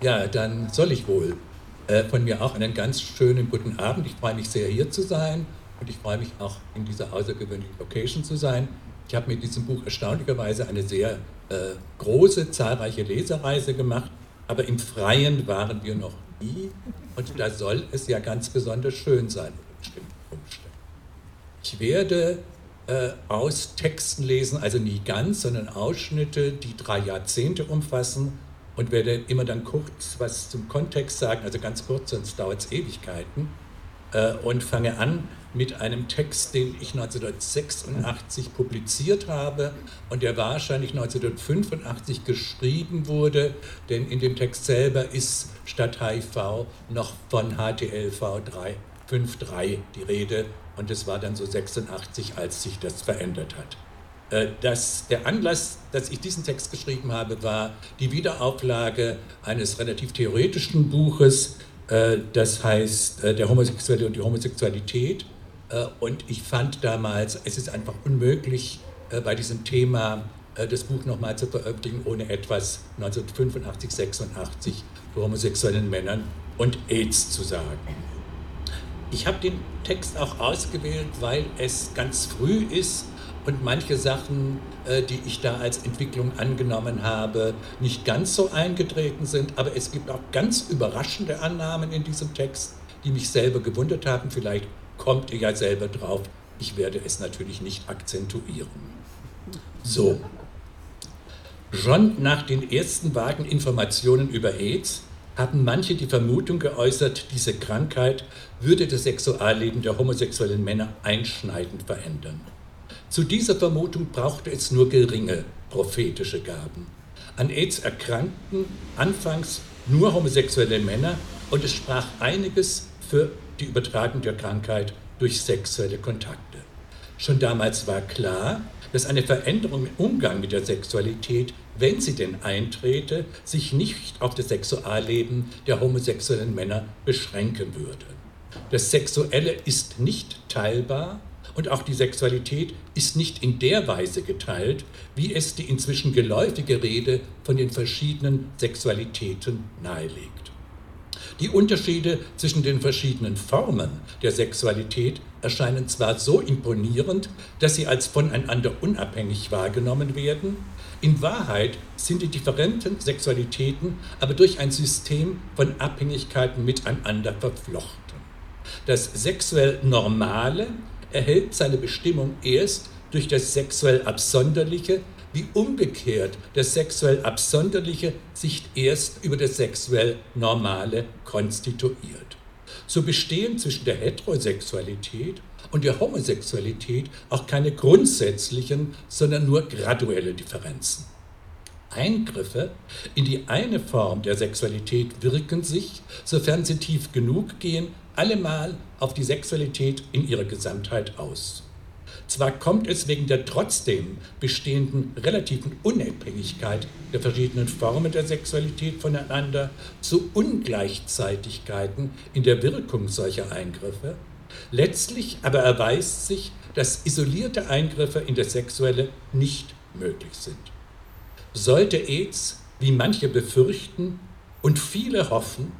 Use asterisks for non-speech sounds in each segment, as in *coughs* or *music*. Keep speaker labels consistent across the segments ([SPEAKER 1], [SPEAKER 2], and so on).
[SPEAKER 1] Ja, dann soll ich wohl. Äh, von mir auch einen ganz schönen guten Abend. Ich freue mich sehr, hier zu sein und ich freue mich auch, in dieser außergewöhnlichen Location zu sein. Ich habe mit diesem Buch erstaunlicherweise eine sehr äh, große, zahlreiche Lesereise gemacht, aber im Freien waren wir noch nie und da soll es ja ganz besonders schön sein. Ich werde äh, aus Texten lesen, also nie ganz, sondern Ausschnitte, die drei Jahrzehnte umfassen und werde immer dann kurz was zum Kontext sagen, also ganz kurz, sonst dauert es Ewigkeiten. Äh, und fange an mit einem Text, den ich 1986 publiziert habe und der wahrscheinlich 1985 geschrieben wurde, denn in dem Text selber ist statt HIV noch von HTLV 353 die Rede und es war dann so 86, als sich das verändert hat. Äh, das, der Anlass, dass ich diesen Text geschrieben habe, war die Wiederauflage eines relativ theoretischen Buches, äh, das heißt äh, Der Homosexuelle und die Homosexualität. Und ich fand damals, es ist einfach unmöglich, bei diesem Thema das Buch nochmal zu veröffentlichen, ohne etwas 1985, 86 zu homosexuellen Männern und AIDS zu sagen. Ich habe den Text auch ausgewählt, weil es ganz früh ist und manche Sachen, äh, die ich da als Entwicklung angenommen habe, nicht ganz so eingetreten sind. Aber es gibt auch ganz überraschende Annahmen in diesem Text, die mich selber gewundert haben. Vielleicht kommt ihr ja selber drauf. Ich werde es natürlich nicht akzentuieren. So. Schon nach den ersten vagen Informationen über AIDS haben manche die Vermutung geäußert, diese Krankheit würde das Sexualleben der homosexuellen Männer einschneidend verändern. Zu dieser Vermutung brauchte es nur geringe prophetische Gaben. An AIDS erkrankten anfangs nur homosexuelle Männer und es sprach einiges für die Übertragung der Krankheit durch sexuelle Kontakte. Schon damals war klar, dass eine Veränderung im Umgang mit der Sexualität, wenn sie denn eintrete, sich nicht auf das Sexualleben der homosexuellen Männer beschränken würde. Das Sexuelle ist nicht teilbar und auch die Sexualität ist nicht in der Weise geteilt, wie es die inzwischen geläufige Rede von den verschiedenen Sexualitäten nahelegt. Die Unterschiede zwischen den verschiedenen Formen der Sexualität erscheinen zwar so imponierend, dass sie als voneinander unabhängig wahrgenommen werden, in Wahrheit sind die differenten Sexualitäten aber durch ein System von Abhängigkeiten miteinander verflochten. Das sexuell Normale erhält seine Bestimmung erst durch das sexuell Absonderliche, wie umgekehrt das sexuell Absonderliche sich erst über das sexuell Normale konstituiert. So bestehen zwischen der Heterosexualität und der Homosexualität auch keine grundsätzlichen, sondern nur graduelle Differenzen. Eingriffe in die eine Form der Sexualität wirken sich, sofern sie tief genug gehen, allemal auf die Sexualität in ihrer Gesamtheit aus. Zwar kommt es wegen der trotzdem bestehenden relativen Unabhängigkeit der verschiedenen Formen der Sexualität voneinander zu Ungleichzeitigkeiten in der Wirkung solcher Eingriffe, letztlich aber erweist sich, dass isolierte Eingriffe in das Sexuelle nicht möglich sind. Sollte AIDS, wie manche befürchten und viele hoffen,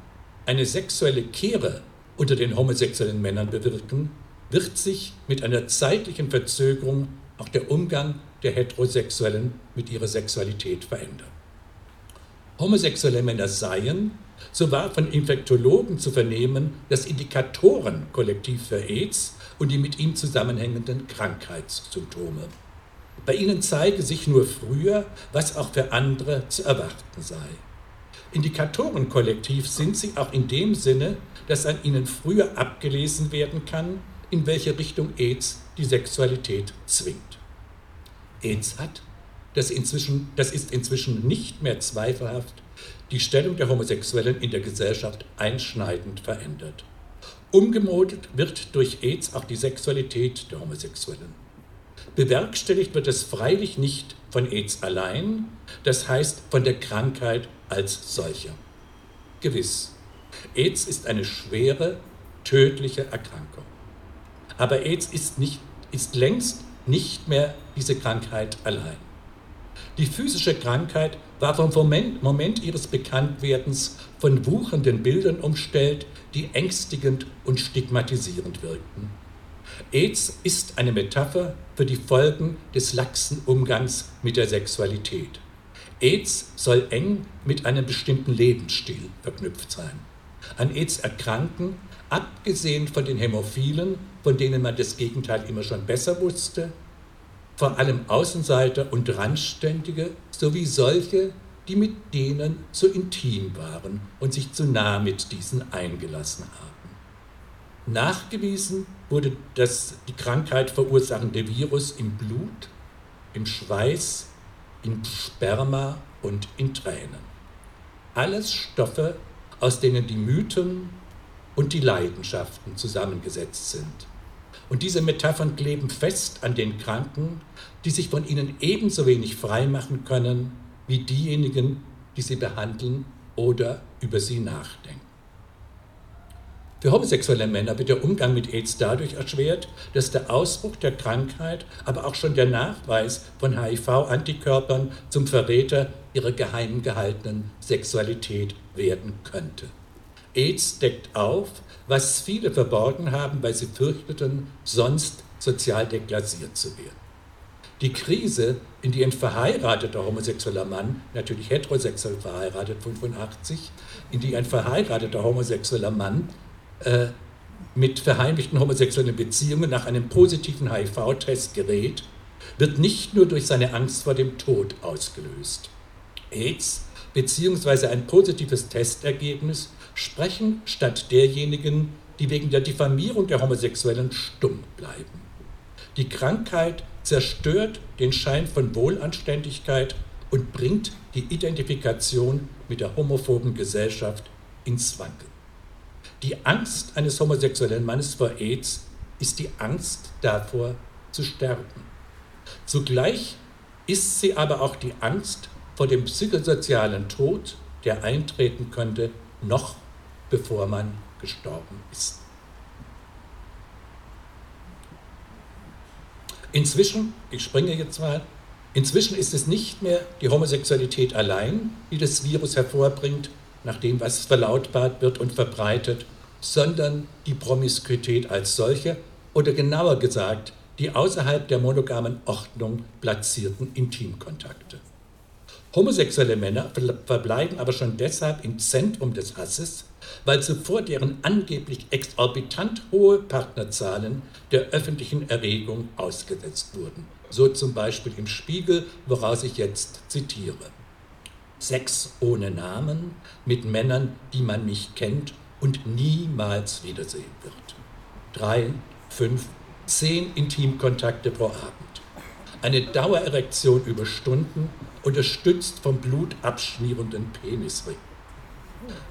[SPEAKER 1] eine sexuelle Kehre unter den homosexuellen Männern bewirken, wird sich mit einer zeitlichen Verzögerung auch der Umgang der Heterosexuellen mit ihrer Sexualität verändern. Homosexuelle Männer seien, so war von Infektologen zu vernehmen, das Indikatorenkollektiv für AIDS und die mit ihm zusammenhängenden Krankheitssymptome. Bei ihnen zeige sich nur früher, was auch für andere zu erwarten sei. Indikatorenkollektiv sind sie auch in dem Sinne, dass an ihnen früher abgelesen werden kann, in welche Richtung AIDS die Sexualität zwingt. AIDS hat, das, inzwischen, das ist inzwischen nicht mehr zweifelhaft, die Stellung der Homosexuellen in der Gesellschaft einschneidend verändert. Umgemodet wird durch AIDS auch die Sexualität der Homosexuellen. Bewerkstelligt wird es freilich nicht von AIDS allein, das heißt von der Krankheit als solcher. Gewiss, AIDS ist eine schwere, tödliche Erkrankung. Aber AIDS ist, nicht, ist längst nicht mehr diese Krankheit allein. Die physische Krankheit war vom Moment, Moment ihres Bekanntwerdens von wuchernden Bildern umstellt, die ängstigend und stigmatisierend wirkten. AIDS ist eine Metapher für die Folgen des laxen Umgangs mit der Sexualität. AIDS soll eng mit einem bestimmten Lebensstil verknüpft sein. An AIDS erkranken, abgesehen von den Hämophilen, von denen man das Gegenteil immer schon besser wusste, vor allem Außenseiter und Randständige sowie solche, die mit denen zu intim waren und sich zu nah mit diesen eingelassen haben. Nachgewiesen wurde das die Krankheit verursachende Virus im Blut, im Schweiß, in Sperma und in Tränen. Alles Stoffe, aus denen die Mythen und die Leidenschaften zusammengesetzt sind. Und diese Metaphern kleben fest an den Kranken, die sich von ihnen ebenso wenig freimachen können wie diejenigen, die sie behandeln oder über sie nachdenken. Für homosexuelle Männer wird der Umgang mit AIDS dadurch erschwert, dass der Ausbruch der Krankheit, aber auch schon der Nachweis von HIV-Antikörpern zum Verräter ihrer geheim gehaltenen Sexualität werden könnte. AIDS deckt auf, was viele verborgen haben, weil sie fürchteten, sonst sozial deklassiert zu werden. Die Krise, in die ein verheirateter homosexueller Mann, natürlich heterosexuell verheiratet 85, in die ein verheirateter homosexueller Mann äh, mit verheimlichten homosexuellen Beziehungen nach einem positiven HIV-Test gerät, wird nicht nur durch seine Angst vor dem Tod ausgelöst. AIDS bzw. ein positives Testergebnis sprechen statt derjenigen, die wegen der Diffamierung der Homosexuellen stumm bleiben. Die Krankheit zerstört den Schein von Wohlanständigkeit und bringt die Identifikation mit der homophoben Gesellschaft ins Wanken. Die Angst eines homosexuellen Mannes vor AIDS ist die Angst davor zu sterben. Zugleich ist sie aber auch die Angst vor dem psychosozialen Tod, der eintreten könnte, noch bevor man gestorben ist. Inzwischen, ich springe jetzt mal, inzwischen ist es nicht mehr die Homosexualität allein, die das Virus hervorbringt, nach dem, was verlautbart wird und verbreitet, sondern die Promiskuität als solche oder genauer gesagt die außerhalb der monogamen Ordnung platzierten Intimkontakte. Homosexuelle Männer verbleiben aber schon deshalb im Zentrum des Hasses, weil zuvor deren angeblich exorbitant hohe Partnerzahlen der öffentlichen Erregung ausgesetzt wurden. So zum Beispiel im Spiegel, woraus ich jetzt zitiere. Sex ohne Namen mit Männern, die man nicht kennt und niemals wiedersehen wird. Drei, fünf, zehn Intimkontakte pro Abend. Eine Dauererektion über Stunden, unterstützt vom blutabschmierenden Penisring.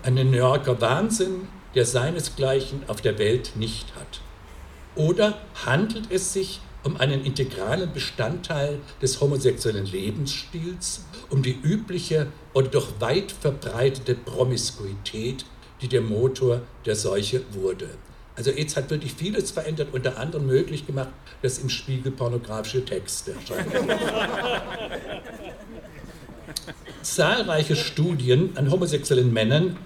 [SPEAKER 1] Ein New Yorker Wahnsinn, der seinesgleichen auf der Welt nicht hat. Oder handelt es sich um einen integralen Bestandteil des homosexuellen Lebensstils, um die übliche oder doch weit verbreitete Promiskuität, die der Motor der Seuche wurde. Also AIDS hat wirklich vieles verändert, unter anderem möglich gemacht, dass im Spiegel pornografische Texte erscheinen. *laughs* Zahlreiche Studien an homosexuellen Männern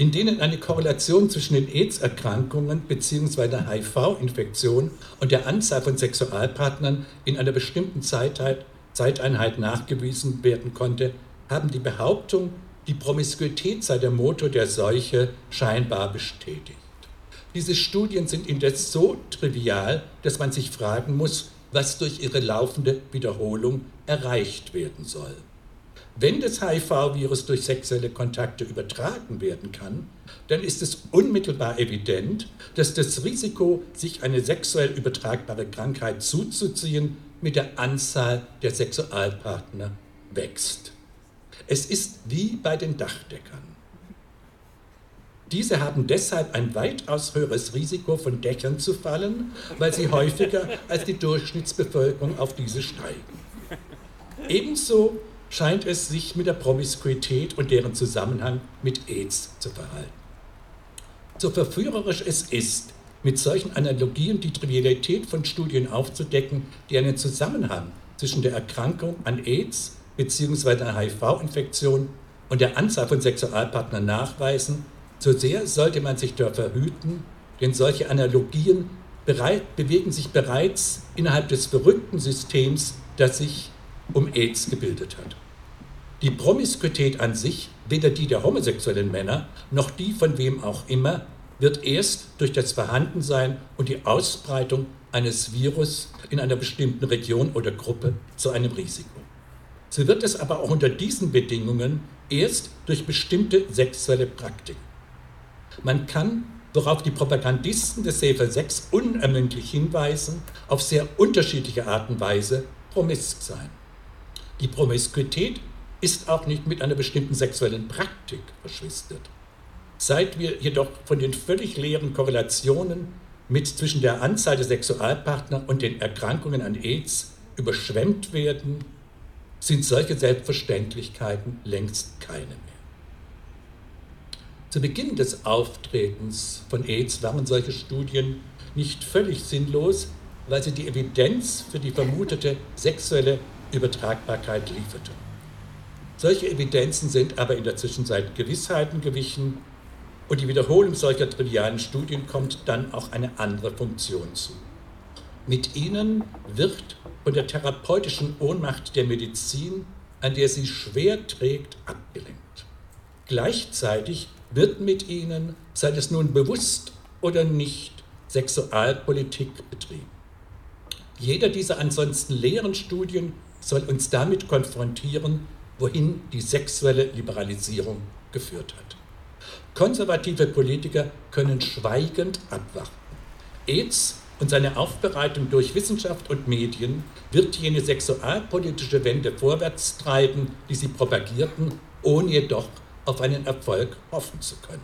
[SPEAKER 1] in denen eine Korrelation zwischen den AIDS-Erkrankungen bzw. HIV-Infektion und der Anzahl von Sexualpartnern in einer bestimmten Zeiteinheit nachgewiesen werden konnte, haben die Behauptung, die Promiskuität sei der Motor der Seuche scheinbar bestätigt. Diese Studien sind indes so trivial, dass man sich fragen muss, was durch ihre laufende Wiederholung erreicht werden soll. Wenn das HIV-Virus durch sexuelle Kontakte übertragen werden kann, dann ist es unmittelbar evident, dass das Risiko, sich eine sexuell übertragbare Krankheit zuzuziehen, mit der Anzahl der Sexualpartner wächst. Es ist wie bei den Dachdeckern. Diese haben deshalb ein weitaus höheres Risiko, von Dächern zu fallen, weil sie häufiger als die Durchschnittsbevölkerung auf diese steigen. Ebenso scheint es sich mit der Promiskuität und deren Zusammenhang mit AIDS zu verhalten. So verführerisch es ist, mit solchen Analogien die Trivialität von Studien aufzudecken, die einen Zusammenhang zwischen der Erkrankung an AIDS bzw. HIV-Infektion und der Anzahl von Sexualpartnern nachweisen, so sehr sollte man sich davor hüten, denn solche Analogien bereit, bewegen sich bereits innerhalb des verrückten Systems, das sich um AIDS gebildet hat. Die Promiskuität an sich, weder die der homosexuellen Männer noch die von wem auch immer, wird erst durch das Vorhandensein und die Ausbreitung eines Virus in einer bestimmten Region oder Gruppe zu einem Risiko. So wird es aber auch unter diesen Bedingungen erst durch bestimmte sexuelle Praktiken. Man kann, worauf die Propagandisten des Safer 6 unermüdlich hinweisen, auf sehr unterschiedliche Art und Weise promisk sein. Die Promiskuität ist auch nicht mit einer bestimmten sexuellen Praktik verschwistert. Seit wir jedoch von den völlig leeren Korrelationen mit zwischen der Anzahl der Sexualpartner und den Erkrankungen an AIDS überschwemmt werden, sind solche Selbstverständlichkeiten längst keine mehr. Zu Beginn des Auftretens von AIDS waren solche Studien nicht völlig sinnlos, weil sie die Evidenz für die vermutete sexuelle Übertragbarkeit lieferten. Solche Evidenzen sind aber in der Zwischenzeit Gewissheiten gewichen und die Wiederholung solcher trivialen Studien kommt dann auch eine andere Funktion zu. Mit ihnen wird von der therapeutischen Ohnmacht der Medizin, an der sie schwer trägt, abgelenkt. Gleichzeitig wird mit ihnen, sei es nun bewusst oder nicht, Sexualpolitik betrieben. Jeder dieser ansonsten leeren Studien soll uns damit konfrontieren, wohin die sexuelle Liberalisierung geführt hat. Konservative Politiker können schweigend abwarten. AIDS und seine Aufbereitung durch Wissenschaft und Medien wird jene sexualpolitische Wende vorwärts treiben, die sie propagierten, ohne jedoch auf einen Erfolg hoffen zu können.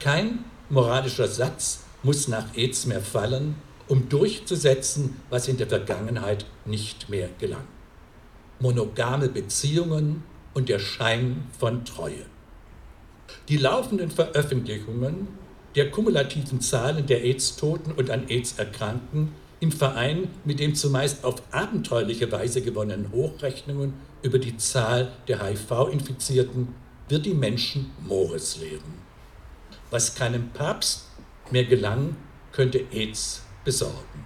[SPEAKER 1] Kein moralischer Satz muss nach AIDS mehr fallen, um durchzusetzen, was in der Vergangenheit nicht mehr gelang. Monogame Beziehungen und der Schein von Treue. Die laufenden Veröffentlichungen der kumulativen Zahlen der AIDS-Toten und an AIDS Erkrankten im Verein mit den zumeist auf abenteuerliche Weise gewonnenen Hochrechnungen über die Zahl der HIV-Infizierten wird die Menschen Mores lehren. Was keinem Papst mehr gelang, könnte AIDS besorgen.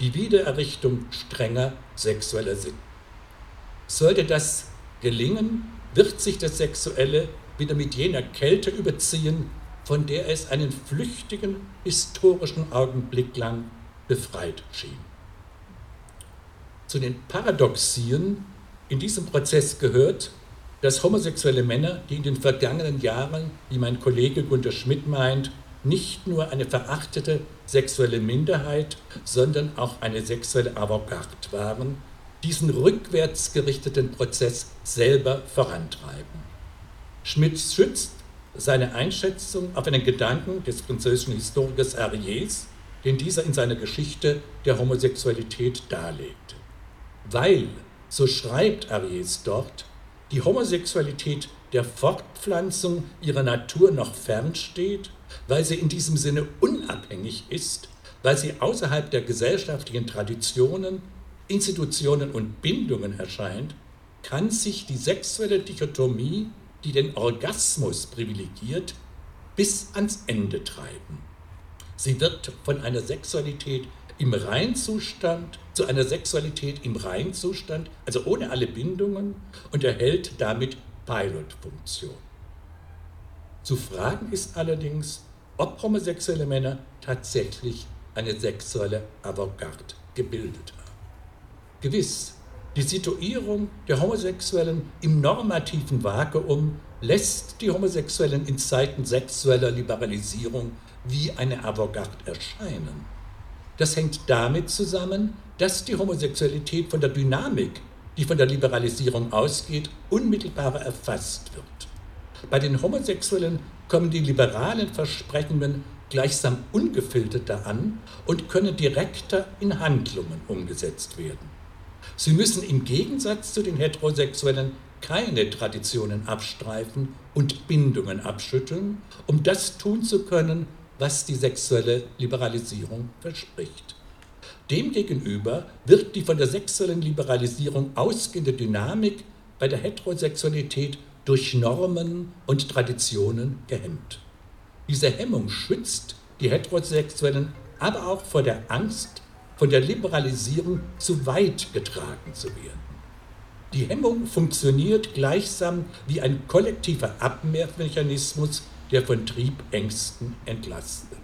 [SPEAKER 1] Die Wiedererrichtung strenger sexueller Sinn. Sollte das gelingen, wird sich das Sexuelle wieder mit jener Kälte überziehen, von der es einen flüchtigen historischen Augenblick lang befreit schien. Zu den Paradoxien in diesem Prozess gehört, dass homosexuelle Männer, die in den vergangenen Jahren, wie mein Kollege Gunter Schmidt meint, nicht nur eine verachtete sexuelle Minderheit, sondern auch eine sexuelle Avantgarde waren, diesen rückwärts gerichteten Prozess selber vorantreiben. Schmidt schützt seine Einschätzung auf einen Gedanken des französischen Historikers Ariès, den dieser in seiner Geschichte der Homosexualität darlegte. Weil, so schreibt Ariès dort, die Homosexualität der Fortpflanzung ihrer Natur noch fernsteht, weil sie in diesem Sinne unabhängig ist, weil sie außerhalb der gesellschaftlichen Traditionen, Institutionen und Bindungen erscheint, kann sich die sexuelle Dichotomie, die den Orgasmus privilegiert, bis ans Ende treiben. Sie wird von einer Sexualität im Reinzustand zu einer Sexualität im Reinzustand, also ohne alle Bindungen, und erhält damit Pilotfunktion. Zu fragen ist allerdings, ob homosexuelle Männer tatsächlich eine sexuelle Avantgarde gebildet haben. Gewiss, die Situierung der Homosexuellen im normativen Vakuum lässt die Homosexuellen in Zeiten sexueller Liberalisierung wie eine Avantgarde erscheinen. Das hängt damit zusammen, dass die Homosexualität von der Dynamik, die von der Liberalisierung ausgeht, unmittelbarer erfasst wird. Bei den Homosexuellen kommen die liberalen Versprechungen gleichsam ungefilterter an und können direkter in Handlungen umgesetzt werden. Sie müssen im Gegensatz zu den Heterosexuellen keine Traditionen abstreifen und Bindungen abschütteln, um das tun zu können, was die sexuelle Liberalisierung verspricht. Demgegenüber wird die von der sexuellen Liberalisierung ausgehende Dynamik bei der Heterosexualität durch Normen und Traditionen gehemmt. Diese Hemmung schützt die Heterosexuellen aber auch vor der Angst, von der Liberalisierung zu weit getragen zu werden. Die Hemmung funktioniert gleichsam wie ein kollektiver Abwehrmechanismus, der von Triebängsten entlastet.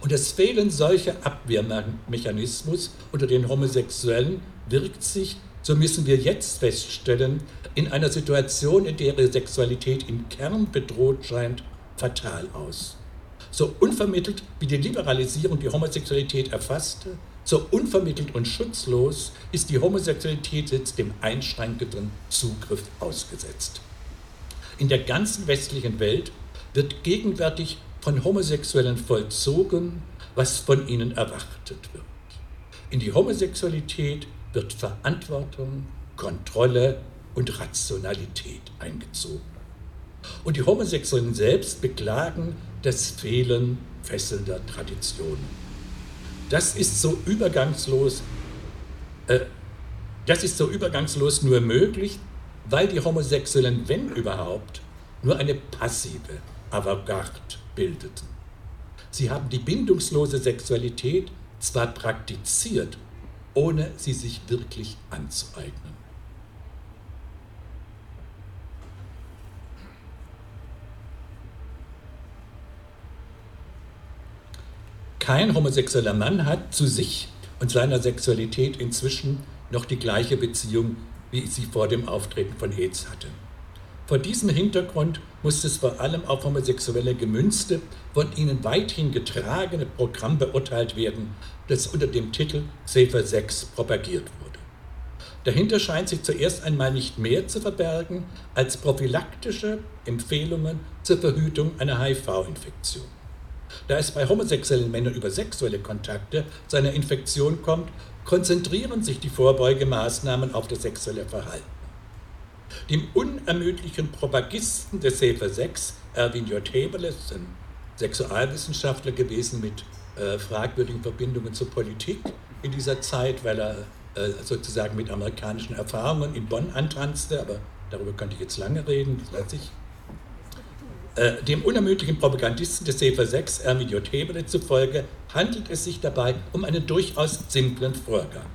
[SPEAKER 1] Und das Fehlen solcher Abwehrmechanismus unter den Homosexuellen wirkt sich, so müssen wir jetzt feststellen, in einer Situation, in der ihre Sexualität im Kern bedroht scheint, fatal aus. So unvermittelt wie die Liberalisierung die Homosexualität erfasste, so unvermittelt und schutzlos ist die Homosexualität jetzt dem einschränkenden Zugriff ausgesetzt. In der ganzen westlichen Welt wird gegenwärtig von Homosexuellen vollzogen, was von ihnen erwartet wird. In die Homosexualität wird Verantwortung, Kontrolle und Rationalität eingezogen. Und die Homosexuellen selbst beklagen das Fehlen fesselnder Traditionen. Das ist so übergangslos, äh, das ist so übergangslos nur möglich, weil die Homosexuellen, wenn überhaupt, nur eine passive Avantgarde bildeten. Sie haben die bindungslose Sexualität zwar praktiziert, ohne sie sich wirklich anzueignen. Kein homosexueller Mann hat zu sich und seiner Sexualität inzwischen noch die gleiche Beziehung, wie sie vor dem Auftreten von AIDS hatte. Vor diesem Hintergrund muss das vor allem auf homosexuelle gemünzte, von ihnen weithin getragene Programm beurteilt werden, das unter dem Titel Safer Sex propagiert wurde. Dahinter scheint sich zuerst einmal nicht mehr zu verbergen als prophylaktische Empfehlungen zur Verhütung einer HIV-Infektion. Da es bei homosexuellen Männern über sexuelle Kontakte zu einer Infektion kommt, konzentrieren sich die Vorbeugemaßnahmen auf das sexuelle Verhalten. Dem unermüdlichen Propagisten des Safer Sex, Erwin J. Heberle, ein Sexualwissenschaftler gewesen mit äh, fragwürdigen Verbindungen zur Politik in dieser Zeit, weil er äh, sozusagen mit amerikanischen Erfahrungen in Bonn antanzte, aber darüber könnte ich jetzt lange reden, das weiß ich. Äh, dem unermüdlichen Propagandisten des Safer 6, Erwin J. Heberle zufolge, handelt es sich dabei um einen durchaus simplen Vorgang.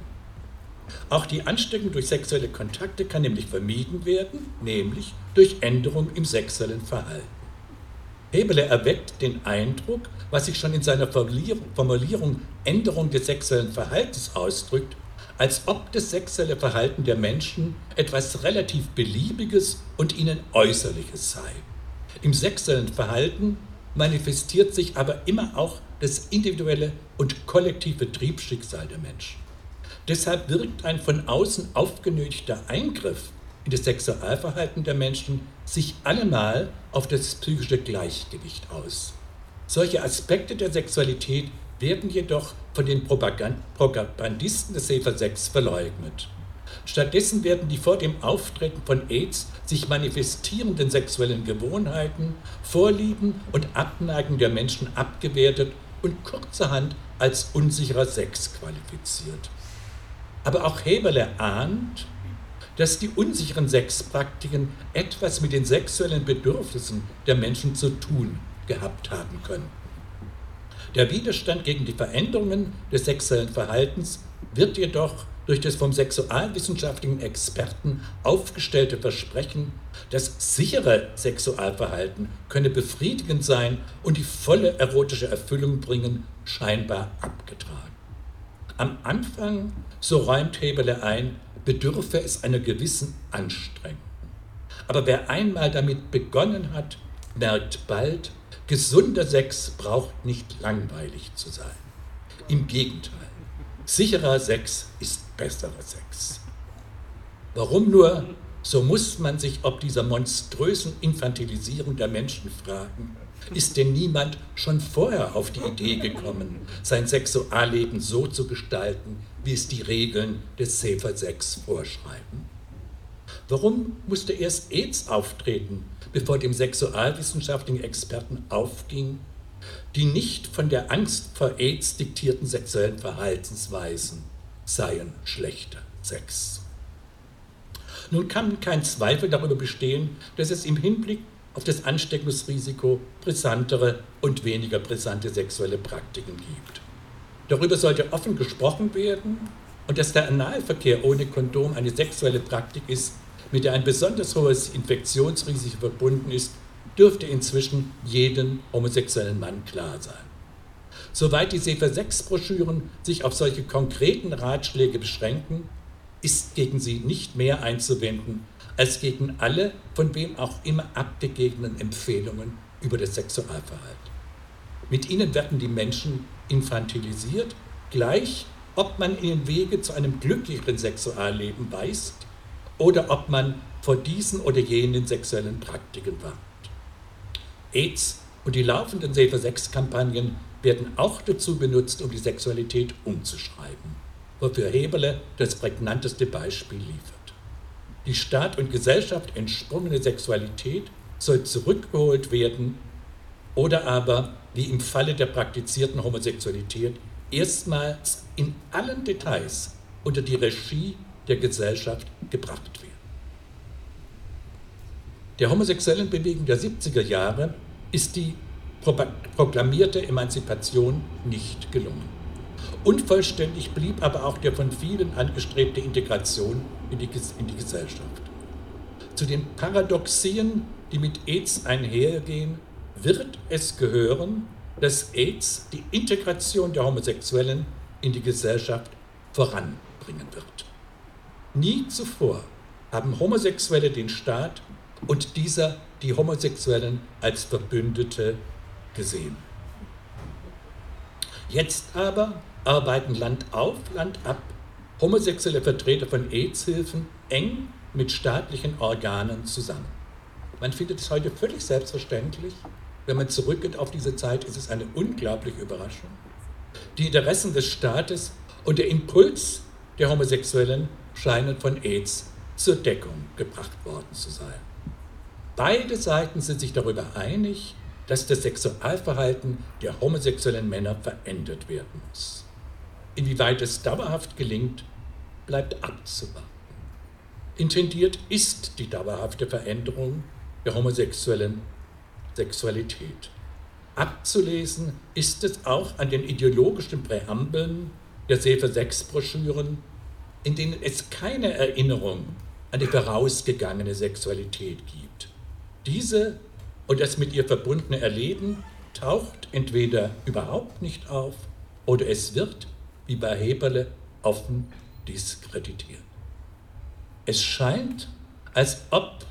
[SPEAKER 1] Auch die Ansteckung durch sexuelle Kontakte kann nämlich vermieden werden, nämlich durch Änderung im sexuellen Verhalten. Hebele erweckt den Eindruck, was sich schon in seiner Formulierung Änderung des sexuellen Verhaltens ausdrückt, als ob das sexuelle Verhalten der Menschen etwas relativ Beliebiges und ihnen Äußerliches sei. Im sexuellen Verhalten manifestiert sich aber immer auch das individuelle und kollektive Triebschicksal der Menschen. Deshalb wirkt ein von außen aufgenötigter Eingriff in das Sexualverhalten der Menschen sich allemal auf das psychische Gleichgewicht aus. Solche Aspekte der Sexualität werden jedoch von den Propagandisten des Sex verleugnet. Stattdessen werden die vor dem Auftreten von AIDS sich manifestierenden sexuellen Gewohnheiten, Vorlieben und Abneigen der Menschen abgewertet und kurzerhand als unsicherer Sex qualifiziert. Aber auch Heberle ahnt, dass die unsicheren Sexpraktiken etwas mit den sexuellen Bedürfnissen der Menschen zu tun gehabt haben können. Der Widerstand gegen die Veränderungen des sexuellen Verhaltens wird jedoch durch das vom sexualwissenschaftlichen Experten aufgestellte Versprechen, das sichere Sexualverhalten könne befriedigend sein und die volle erotische Erfüllung bringen, scheinbar abgetragen. Am Anfang, so räumt Hebele ein, bedürfe es einer gewissen Anstrengung. Aber wer einmal damit begonnen hat, merkt bald, gesunder Sex braucht nicht langweilig zu sein. Im Gegenteil, sicherer Sex ist besserer Sex. Warum nur? So muss man sich ob dieser monströsen Infantilisierung der Menschen fragen. Ist denn niemand schon vorher auf die Idee gekommen, sein Sexualleben so zu gestalten, wie es die Regeln des Safer Sex vorschreiben? Warum musste erst AIDS auftreten, bevor dem sexualwissenschaftlichen Experten aufging, die nicht von der Angst vor AIDS diktierten sexuellen Verhaltensweisen seien schlechter Sex. Nun kann kein Zweifel darüber bestehen, dass es im Hinblick auf das Ansteckungsrisiko brisantere und weniger brisante sexuelle Praktiken gibt. Darüber sollte offen gesprochen werden und dass der Analverkehr ohne Kondom eine sexuelle Praktik ist, mit der ein besonders hohes Infektionsrisiko verbunden ist, dürfte inzwischen jedem homosexuellen Mann klar sein. Soweit die SEFA-6-Broschüren sich auf solche konkreten Ratschläge beschränken, ist gegen sie nicht mehr einzuwenden als gegen alle von wem auch immer abgegebenen Empfehlungen über das Sexualverhalten. Mit ihnen werden die Menschen infantilisiert, gleich ob man ihnen Wege zu einem glücklicheren Sexualleben weist oder ob man vor diesen oder jenen sexuellen Praktiken warnt. AIDS und die laufenden Safer Sex Kampagnen werden auch dazu benutzt, um die Sexualität umzuschreiben, wofür Heberle das prägnanteste Beispiel liefert. Die Staat und Gesellschaft entsprungene Sexualität soll zurückgeholt werden oder aber, wie im Falle der praktizierten Homosexualität, erstmals in allen Details unter die Regie der Gesellschaft gebracht werden. Der homosexuellen Bewegung der 70er Jahre ist die proklamierte Emanzipation nicht gelungen. Unvollständig blieb aber auch der von vielen angestrebte Integration in die, in die Gesellschaft. Zu den Paradoxien, die mit AIDS einhergehen, wird es gehören, dass AIDS die Integration der Homosexuellen in die Gesellschaft voranbringen wird. Nie zuvor haben Homosexuelle den Staat und dieser die Homosexuellen als Verbündete gesehen. Jetzt aber arbeiten Land auf, Land ab homosexuelle Vertreter von AIDS-Hilfen eng mit staatlichen Organen zusammen. Man findet es heute völlig selbstverständlich. Wenn man zurückgeht auf diese Zeit, ist es eine unglaubliche Überraschung. Die Interessen des Staates und der Impuls der Homosexuellen scheinen von AIDS zur Deckung gebracht worden zu sein. Beide Seiten sind sich darüber einig, dass das Sexualverhalten der homosexuellen Männer verändert werden muss. Inwieweit es dauerhaft gelingt, bleibt abzuwarten. Intendiert ist die dauerhafte Veränderung der homosexuellen Sexualität. Abzulesen ist es auch an den ideologischen Präambeln der Sefer 6 Broschüren, in denen es keine Erinnerung an die vorausgegangene Sexualität gibt. Diese und das mit ihr verbundene Erleben taucht entweder überhaupt nicht auf oder es wird, wie bei Heberle, offen diskreditiert. Es scheint, als ob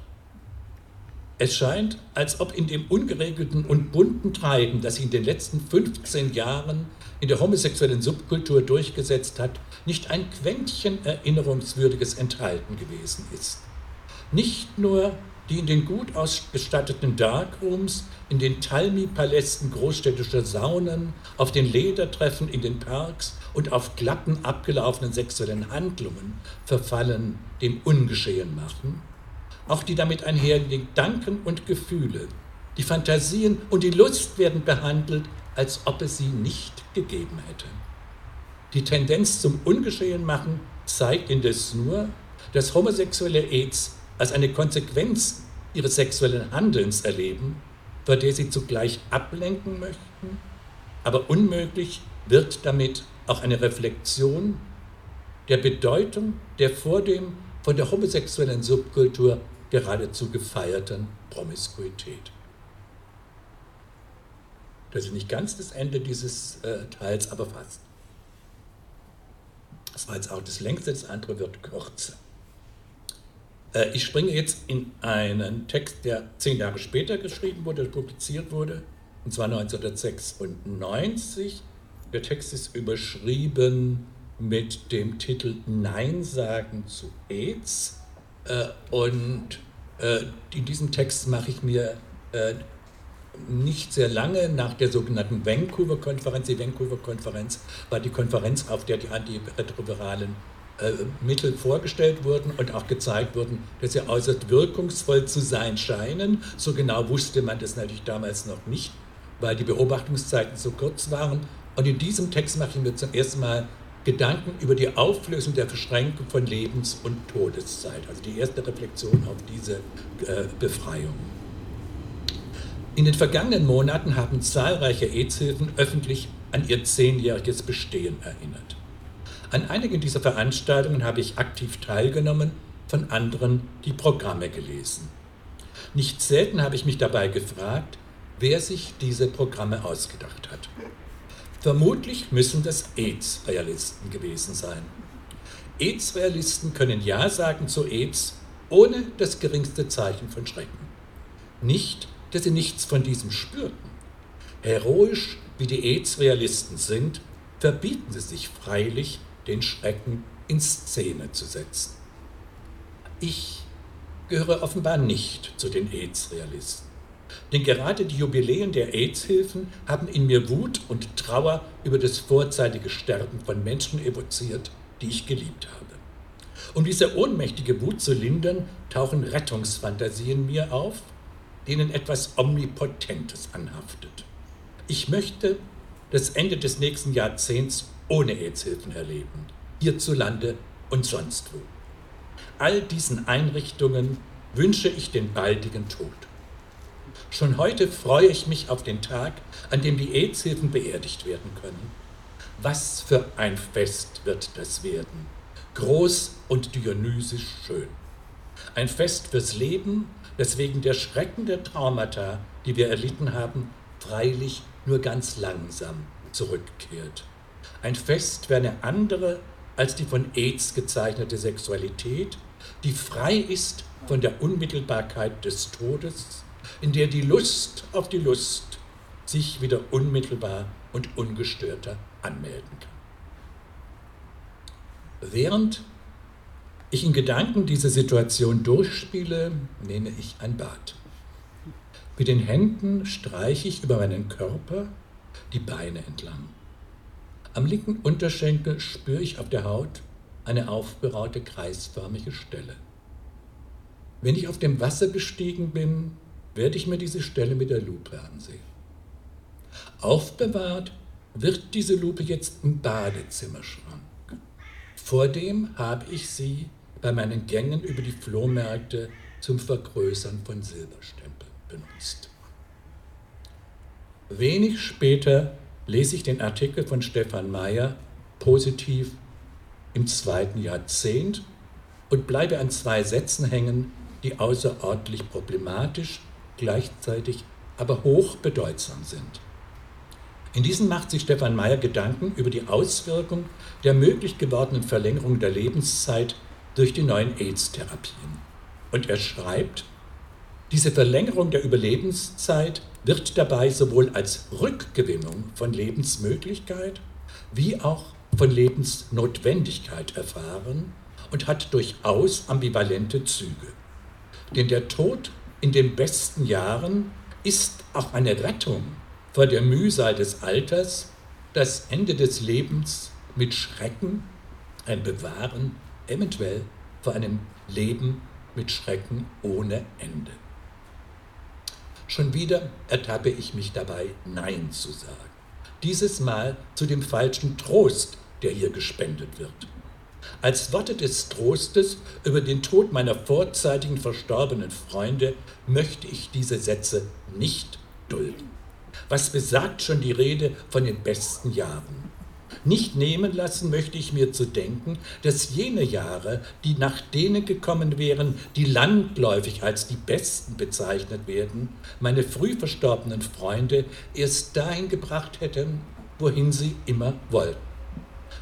[SPEAKER 1] es scheint, als ob in dem ungeregelten und bunten Treiben, das sich in den letzten 15 Jahren in der homosexuellen Subkultur durchgesetzt hat, nicht ein Quäntchen Erinnerungswürdiges enthalten gewesen ist. Nicht nur die in den gut ausgestatteten Darkrooms, in den Talmi-Palästen großstädtischer Saunen, auf den Ledertreffen in den Parks und auf glatten abgelaufenen sexuellen Handlungen verfallen, dem Ungeschehen machen. Auch die damit einhergehenden Gedanken und Gefühle, die Fantasien und die Lust werden behandelt, als ob es sie nicht gegeben hätte. Die Tendenz zum Ungeschehen machen zeigt indes nur, dass homosexuelle AIDS als eine Konsequenz ihres sexuellen Handelns erleben, vor der sie zugleich ablenken möchten, aber unmöglich wird damit auch eine Reflexion der Bedeutung der vor dem von der homosexuellen Subkultur geradezu gefeierten Promiskuität. Das ist nicht ganz das Ende dieses äh, Teils, aber fast. Das war jetzt auch das längste, das andere wird kürzer. Äh, ich springe jetzt in einen Text, der zehn Jahre später geschrieben wurde, publiziert wurde, und zwar 1996. Der Text ist überschrieben mit dem Titel Nein sagen zu AIDS. Äh, und äh, in diesem Text mache ich mir nicht sehr lange nach der sogenannten Vancouver-Konferenz, die Vancouver-Konferenz war die Konferenz, auf der die antiretroviralen Mittel vorgestellt wurden und auch gezeigt wurden, dass sie äußerst wirkungsvoll zu sein scheinen. So genau wusste man das natürlich damals noch nicht. weil die Beobachtungszeiten so kurz waren. Und in diesem Text mache ich mir zum ersten Mal Gedanken über die Auflösung der Verschränkung von Lebens- und Todeszeit. Also die erste Reflexion auf diese äh, Befreiung. In den vergangenen Monaten haben zahlreiche AIDS-Hilfen öffentlich an ihr zehnjähriges Bestehen erinnert. An einigen dieser Veranstaltungen habe ich aktiv teilgenommen, von anderen die Programme gelesen. Nicht selten habe ich mich dabei gefragt, wer sich diese Programme ausgedacht hat. Vermutlich müssen das AIDS-Realisten gewesen sein. AIDS-Realisten können Ja sagen zu AIDS ohne das geringste Zeichen von Schrecken. Nicht, dass sie nichts von diesem spürten. Heroisch wie die AIDS-Realisten sind, verbieten sie sich freilich, den Schrecken in Szene zu setzen. Ich gehöre offenbar nicht zu den AIDS-Realisten. Denn gerade die Jubiläen der AIDS-Hilfen haben in mir Wut und Trauer über das vorzeitige Sterben von Menschen evoziert, die ich geliebt habe. Um diese ohnmächtige Wut zu lindern, tauchen Rettungsfantasien mir auf, denen etwas Omnipotentes anhaftet. Ich möchte das Ende des nächsten Jahrzehnts ohne AIDS-Hilfen erleben, hierzulande und sonst wo. All diesen Einrichtungen wünsche ich den baldigen Tod. Schon heute freue ich mich auf den Tag, an dem die AIDS-Hilfen beerdigt werden können. Was für ein Fest wird das werden, groß und dionysisch schön. Ein Fest fürs Leben, das wegen der Schrecken der Traumata, die wir erlitten haben, freilich nur ganz langsam zurückkehrt. Ein Fest für eine andere als die von AIDS gezeichnete Sexualität, die frei ist von der Unmittelbarkeit des Todes, in der die Lust auf die Lust sich wieder unmittelbar und ungestörter anmelden kann. Während ich in Gedanken diese Situation durchspiele, nehme ich ein Bad. Mit den Händen streiche ich über meinen Körper die Beine entlang. Am linken Unterschenkel spüre ich auf der Haut eine aufberaute kreisförmige Stelle. Wenn ich auf dem Wasser gestiegen bin, werde ich mir diese Stelle mit der Lupe ansehen. Aufbewahrt wird diese Lupe jetzt im Badezimmerschrank. Vor dem habe ich sie bei meinen Gängen über die Flohmärkte zum Vergrößern von Silberstempeln benutzt. Wenig später lese ich den Artikel von Stefan Mayer positiv im zweiten Jahrzehnt und bleibe an zwei Sätzen hängen, die außerordentlich problematisch, gleichzeitig aber hoch bedeutsam sind. In diesen macht sich Stefan Mayer Gedanken über die Auswirkung der möglich gewordenen Verlängerung der Lebenszeit durch die neuen AIDS-Therapien. Und er schreibt, diese Verlängerung der Überlebenszeit wird dabei sowohl als Rückgewinnung von Lebensmöglichkeit wie auch von Lebensnotwendigkeit erfahren und hat durchaus ambivalente Züge. Denn der Tod in den besten Jahren ist auch eine Rettung vor der Mühsal des Alters, das Ende des Lebens mit Schrecken, ein Bewahren eventuell vor einem Leben mit Schrecken ohne Ende. Schon wieder ertappe ich mich dabei, Nein zu sagen. Dieses Mal zu dem falschen Trost, der hier gespendet wird. Als Worte des Trostes über den Tod meiner vorzeitigen verstorbenen Freunde möchte ich diese Sätze nicht dulden. Was besagt schon die Rede von den besten Jahren? Nicht nehmen lassen möchte ich mir zu denken, dass jene Jahre, die nach denen gekommen wären, die landläufig als die besten bezeichnet werden, meine früh verstorbenen Freunde erst dahin gebracht hätten, wohin sie immer wollten.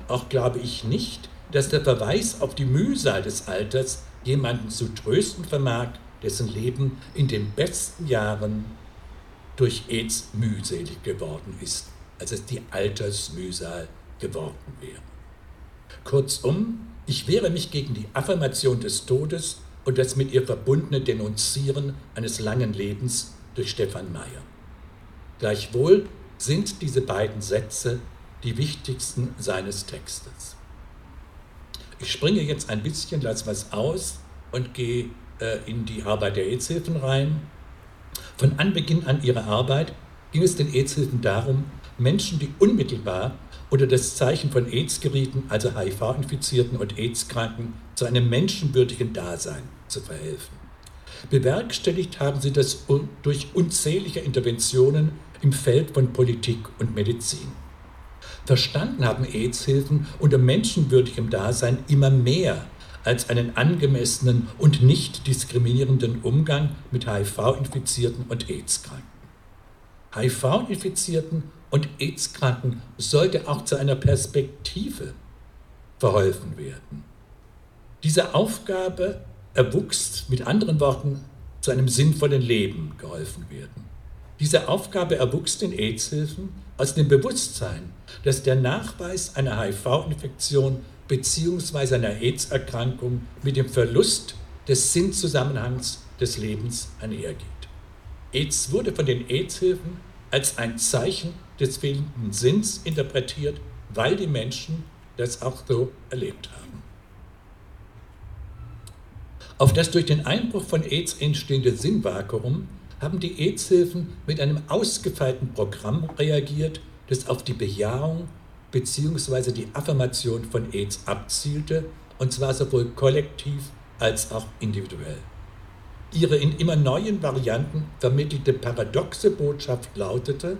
[SPEAKER 1] Auch glaube ich nicht, dass der Verweis auf die Mühsal des Alters jemanden zu trösten vermag, dessen Leben in den besten Jahren durch AIDS mühselig geworden ist, als es die Altersmühsal geworden wäre. Kurzum, ich wehre mich gegen die Affirmation des Todes und das mit ihr verbundene Denunzieren eines langen Lebens durch Stefan Meyer. Gleichwohl sind diese beiden Sätze die wichtigsten seines Textes. Ich springe jetzt ein bisschen, lasse was aus und gehe äh, in die Arbeit der AIDS-Hilfen rein. Von Anbeginn an ihrer Arbeit ging es den AIDS-Hilfen darum, Menschen, die unmittelbar unter das Zeichen von AIDS gerieten, also HIV-Infizierten und AIDS-Kranken, zu einem menschenwürdigen Dasein zu verhelfen. Bewerkstelligt haben sie das durch unzählige Interventionen im Feld von Politik und Medizin. Verstanden haben AIDS-Hilfen unter menschenwürdigem Dasein immer mehr als einen angemessenen und nicht diskriminierenden Umgang mit HIV-Infizierten und AIDS-Kranken. HIV-Infizierten und AIDS-Kranken sollte auch zu einer Perspektive verholfen werden. Diese Aufgabe erwuchs, mit anderen Worten, zu einem sinnvollen Leben geholfen werden. Diese Aufgabe erwuchs den AIDS-Hilfen aus dem Bewusstsein, dass der Nachweis einer HIV-Infektion bzw. einer AIDS-Erkrankung mit dem Verlust des Sinnzusammenhangs des Lebens einhergeht. AIDS wurde von den AIDS-Hilfen als ein Zeichen des fehlenden Sinns interpretiert, weil die Menschen das auch so erlebt haben. Auf das durch den Einbruch von AIDS entstehende Sinnvakuum haben die AIDS-Hilfen mit einem ausgefeilten Programm reagiert, das auf die Bejahung bzw. die Affirmation von AIDS abzielte, und zwar sowohl kollektiv als auch individuell. Ihre in immer neuen Varianten vermittelte paradoxe Botschaft lautete,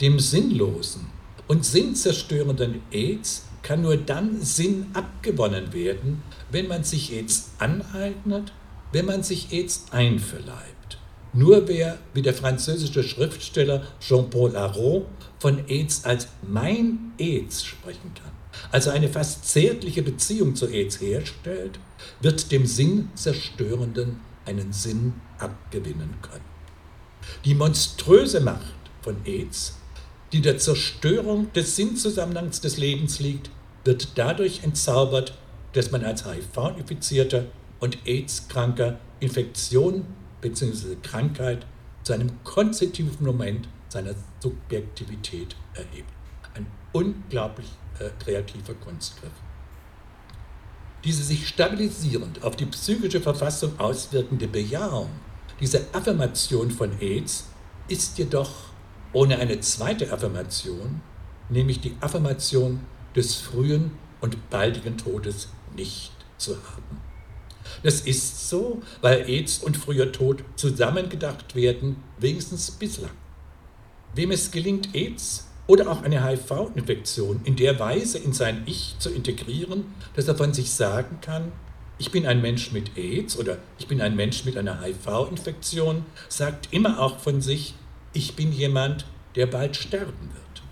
[SPEAKER 1] dem sinnlosen und sinnzerstörenden AIDS kann nur dann Sinn abgewonnen werden, wenn man sich AIDS aneignet, wenn man sich AIDS einverleibt. Nur wer, wie der französische Schriftsteller Jean-Paul Aron, von AIDS als mein AIDS sprechen kann, also eine fast zärtliche Beziehung zu AIDS herstellt, wird dem Sinnzerstörenden einen Sinn abgewinnen können. Die monströse Macht von AIDS, die der Zerstörung des Sinnzusammenhangs des Lebens liegt, wird dadurch entzaubert, dass man als HIV-Infizierter und AIDS-Kranker Infektion bzw. Krankheit zu einem konzeptiven Moment seiner Subjektivität erhebt. Ein unglaublich äh, kreativer Kunstgriff. Diese sich stabilisierend auf die psychische Verfassung auswirkende Bejahung, diese Affirmation von AIDS ist jedoch ohne eine zweite Affirmation, nämlich die Affirmation des frühen und baldigen Todes nicht zu haben. Das ist so, weil AIDS und früher Tod zusammengedacht werden, wenigstens bislang. Wem es gelingt, AIDS oder auch eine HIV-Infektion in der Weise in sein Ich zu integrieren, dass er von sich sagen kann, ich bin ein Mensch mit AIDS oder ich bin ein Mensch mit einer HIV-Infektion, sagt immer auch von sich, ich bin jemand, der bald sterben wird.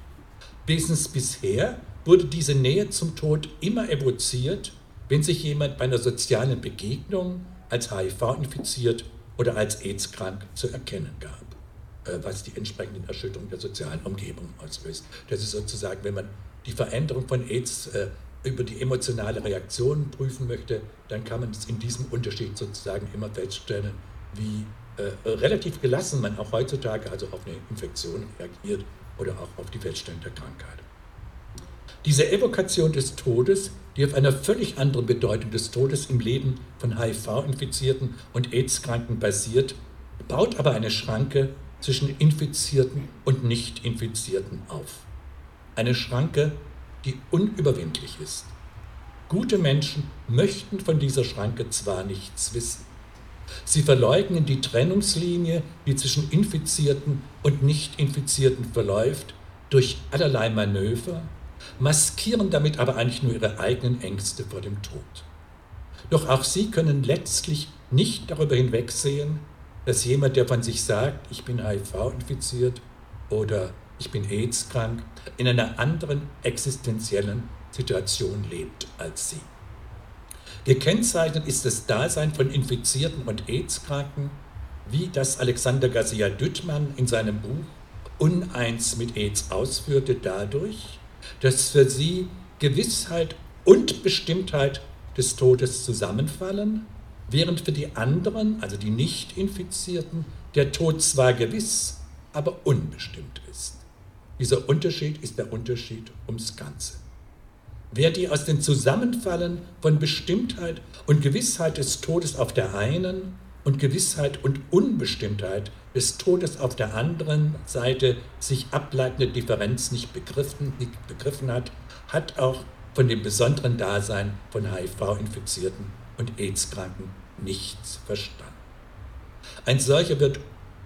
[SPEAKER 1] Wesens bisher wurde diese Nähe zum Tod immer evoziert, wenn sich jemand bei einer sozialen Begegnung als HIV-infiziert oder als AIDS-krank zu erkennen gab. Äh, was die entsprechenden Erschütterungen der sozialen Umgebung auslöst. Das ist sozusagen, wenn man die Veränderung von AIDS äh, über die emotionale Reaktion prüfen möchte, dann kann man in diesem Unterschied sozusagen immer feststellen, wie äh, relativ gelassen man auch heutzutage also auf eine Infektion reagiert oder auch auf die Feststellung der Krankheit. Diese Evokation des Todes, die auf einer völlig anderen Bedeutung des Todes im Leben von HIV-Infizierten und AIDS-Kranken basiert, baut aber eine Schranke zwischen Infizierten und Nicht-Infizierten auf. Eine Schranke, die unüberwindlich ist. Gute Menschen möchten von dieser Schranke zwar nichts wissen. Sie verleugnen die Trennungslinie, die zwischen Infizierten und Nicht-Infizierten verläuft, durch allerlei Manöver, maskieren damit aber eigentlich nur ihre eigenen Ängste vor dem Tod. Doch auch sie können letztlich nicht darüber hinwegsehen, dass jemand, der von sich sagt, ich bin HIV-infiziert oder ich bin AIDS-krank, in einer anderen existenziellen Situation lebt als sie. Gekennzeichnet ist das Dasein von Infizierten und AIDS-Kranken, wie das Alexander Garcia Düttmann in seinem Buch Uneins mit AIDS ausführte, dadurch, dass für sie Gewissheit und Bestimmtheit des Todes zusammenfallen während für die anderen, also die Nicht-Infizierten, der Tod zwar gewiss, aber unbestimmt ist. Dieser Unterschied ist der Unterschied ums Ganze. Wer die aus dem Zusammenfallen von Bestimmtheit und Gewissheit des Todes auf der einen und Gewissheit und Unbestimmtheit des Todes auf der anderen Seite sich ableitende Differenz nicht begriffen, nicht begriffen hat, hat auch von dem besonderen Dasein von HIV-Infizierten und AIDS-Kranken nichts verstanden. Ein solcher wird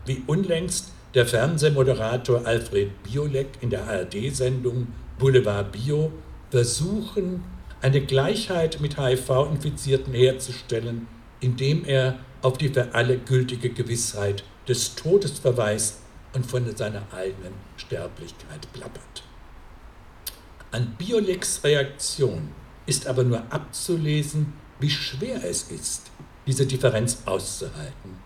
[SPEAKER 1] wie unlängst der Fernsehmoderator Alfred Biolek in der ARD-Sendung Boulevard Bio versuchen, eine Gleichheit mit HIV-Infizierten herzustellen, indem er auf die für alle gültige Gewissheit des Todes verweist und von seiner eigenen Sterblichkeit plappert. An Bioleks Reaktion ist aber nur abzulesen, wie schwer es ist, diese Differenz auszuhalten.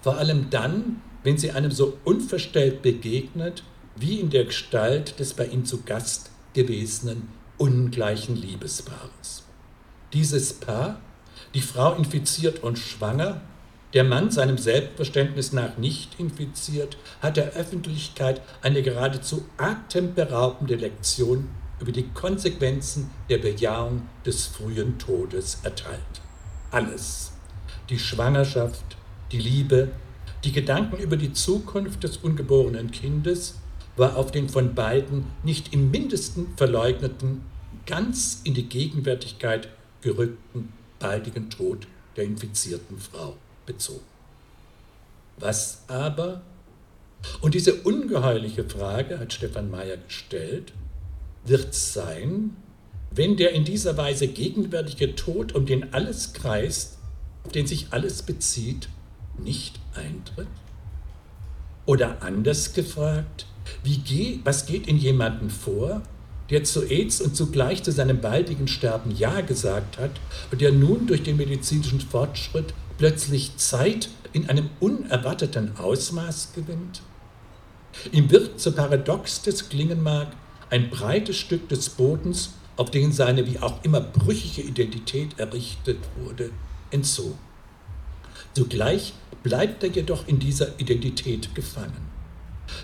[SPEAKER 1] Vor allem dann, wenn sie einem so unverstellt begegnet, wie in der Gestalt des bei ihm zu Gast gewesenen ungleichen Liebespaares. Dieses Paar, die Frau infiziert und schwanger, der Mann seinem Selbstverständnis nach nicht infiziert, hat der Öffentlichkeit eine geradezu atemberaubende Lektion über die Konsequenzen der Bejahung des frühen Todes erteilt. Alles, die Schwangerschaft, die Liebe, die Gedanken über die Zukunft des ungeborenen Kindes, war auf den von beiden nicht im mindesten verleugneten, ganz in die Gegenwärtigkeit gerückten baldigen Tod der infizierten Frau bezogen. Was aber, und diese ungeheuerliche Frage hat Stefan Meyer gestellt, wird sein, wenn der in dieser Weise gegenwärtige Tod, um den alles kreist, auf den sich alles bezieht, nicht eintritt? Oder anders gefragt, wie geht, was geht in jemandem vor, der zu AIDS und zugleich zu seinem baldigen Sterben Ja gesagt hat und der nun durch den medizinischen Fortschritt plötzlich Zeit in einem unerwarteten Ausmaß gewinnt? Ihm wird, so paradox das klingen mag, ein breites Stück des Bodens, auf den seine wie auch immer brüchige Identität errichtet wurde, entzogen. Zugleich bleibt er jedoch in dieser Identität gefangen.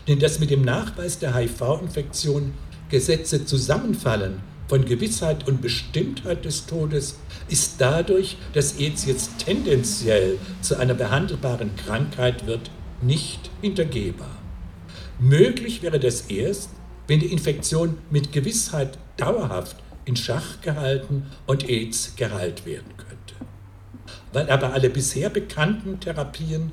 [SPEAKER 1] Denn dass mit dem Nachweis der HIV-Infektion Gesetze zusammenfallen von Gewissheit und Bestimmtheit des Todes, ist dadurch, dass AIDS jetzt tendenziell zu einer behandelbaren Krankheit wird, nicht hintergehbar. Möglich wäre das erst, wenn die Infektion mit Gewissheit dauerhaft in Schach gehalten und AIDS geheilt werden könnte. Weil aber alle bisher bekannten Therapien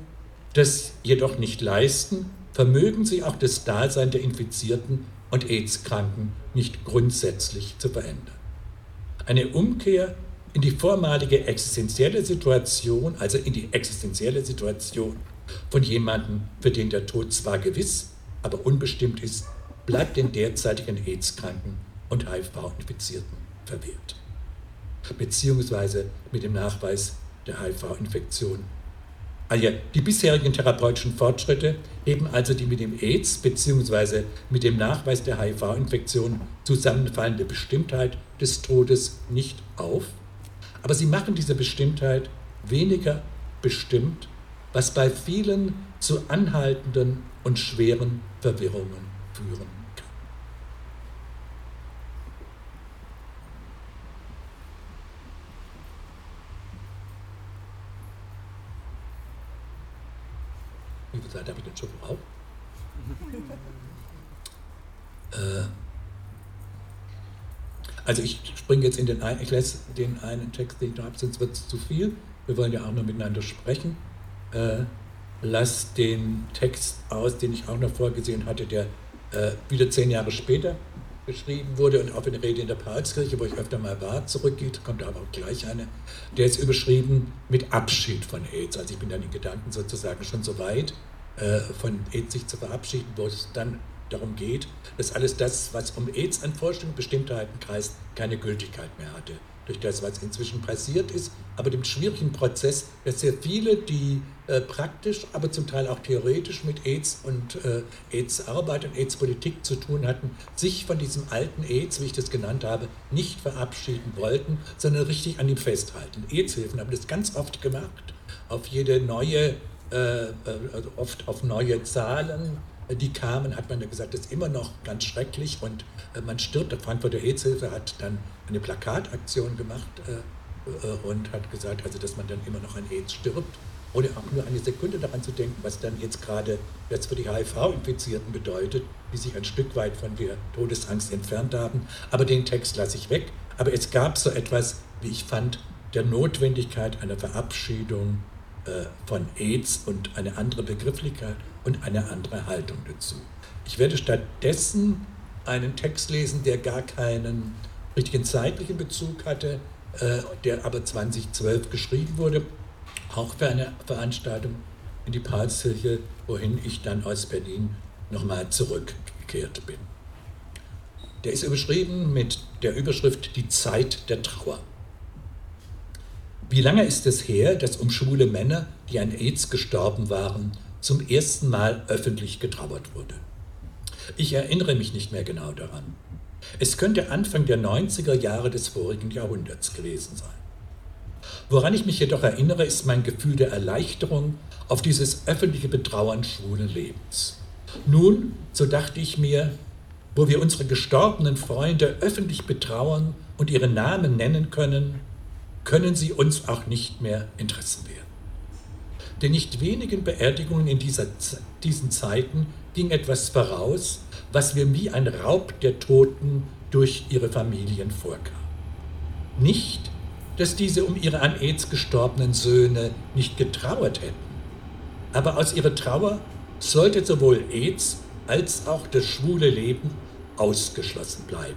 [SPEAKER 1] das jedoch nicht leisten, vermögen sie auch das Dasein der Infizierten und AIDS-Kranken nicht grundsätzlich zu verändern. Eine Umkehr in die vormalige existenzielle Situation, also in die existenzielle Situation von jemandem, für den der Tod zwar gewiss, aber unbestimmt ist, bleibt den derzeitigen AIDS-Kranken und HIV-Infizierten verwehrt. Beziehungsweise mit dem Nachweis der HIV-Infektion also die bisherigen therapeutischen Fortschritte heben also die mit dem AIDS bzw. mit dem Nachweis der HIV-Infektion zusammenfallende Bestimmtheit des Todes nicht auf, aber sie machen diese Bestimmtheit weniger bestimmt, was bei vielen zu anhaltenden und schweren Verwirrungen führen Wie viel Zeit habe ich denn schon gebraucht? *laughs* äh, also ich springe jetzt in den einen, ich lese den einen Text, den ich habe, sonst wird es zu viel. Wir wollen ja auch noch miteinander sprechen. Äh, lass den Text aus, den ich auch noch vorgesehen hatte, der äh, wieder zehn Jahre später geschrieben wurde und auf eine Rede in der Paulskirche, wo ich öfter mal war, zurückgeht, kommt aber auch gleich eine. Der ist überschrieben mit Abschied von AIDS. Also ich bin dann in Gedanken sozusagen schon so weit, äh, von AIDS sich zu verabschieden, wo es dann darum geht, dass alles das, was um AIDS an Vorstellungen, Bestimmtheiten kreist, keine Gültigkeit mehr hatte durch das, was inzwischen passiert ist, aber dem schwierigen Prozess, dass sehr viele, die äh, praktisch, aber zum Teil auch theoretisch mit AIDS und äh, AIDS-Arbeit und AIDS-Politik zu tun hatten, sich von diesem alten AIDS, wie ich das genannt habe, nicht verabschieden wollten, sondern richtig an ihm festhalten. AIDS-Hilfen haben das ganz oft gemacht, auf jede neue, äh, also oft auf neue Zahlen, die kamen, hat man ja gesagt, ist immer noch ganz schrecklich und äh, man stirbt. Der Frankfurter AIDS-Hilfe hat dann eine Plakataktion gemacht äh, äh, und hat gesagt, also dass man dann immer noch an AIDS stirbt. oder auch nur eine Sekunde daran zu denken, was dann jetzt gerade jetzt für die HIV-Infizierten bedeutet, die sich ein Stück weit von der Todesangst entfernt haben. Aber den Text lasse ich weg. Aber es gab so etwas, wie ich fand, der Notwendigkeit einer Verabschiedung von AIDS und eine andere Begrifflichkeit und eine andere Haltung dazu. Ich werde stattdessen einen Text lesen, der gar keinen richtigen zeitlichen Bezug hatte, äh, der aber 2012 geschrieben wurde, auch für eine Veranstaltung in die Paulskirche, wohin ich dann aus Berlin nochmal zurückgekehrt bin. Der ist überschrieben mit der Überschrift Die Zeit der Trauer. Wie lange ist es her, dass um schwule Männer, die an AIDS gestorben waren, zum ersten Mal öffentlich getrauert wurde? Ich erinnere mich nicht mehr genau daran. Es könnte Anfang der 90er Jahre des vorigen Jahrhunderts gewesen sein. Woran ich mich jedoch erinnere, ist mein Gefühl der Erleichterung auf dieses öffentliche Betrauern schwulen Lebens. Nun, so dachte ich mir, wo wir unsere gestorbenen Freunde öffentlich betrauern und ihre Namen nennen können, können sie uns auch nicht mehr Interessen werden. Den nicht wenigen Beerdigungen in dieser, diesen Zeiten ging etwas voraus, was mir wie ein Raub der Toten durch ihre Familien vorkam. Nicht, dass diese um ihre an AIDS gestorbenen Söhne nicht getrauert hätten, aber aus ihrer Trauer sollte sowohl AIDS als auch das schwule Leben ausgeschlossen bleiben.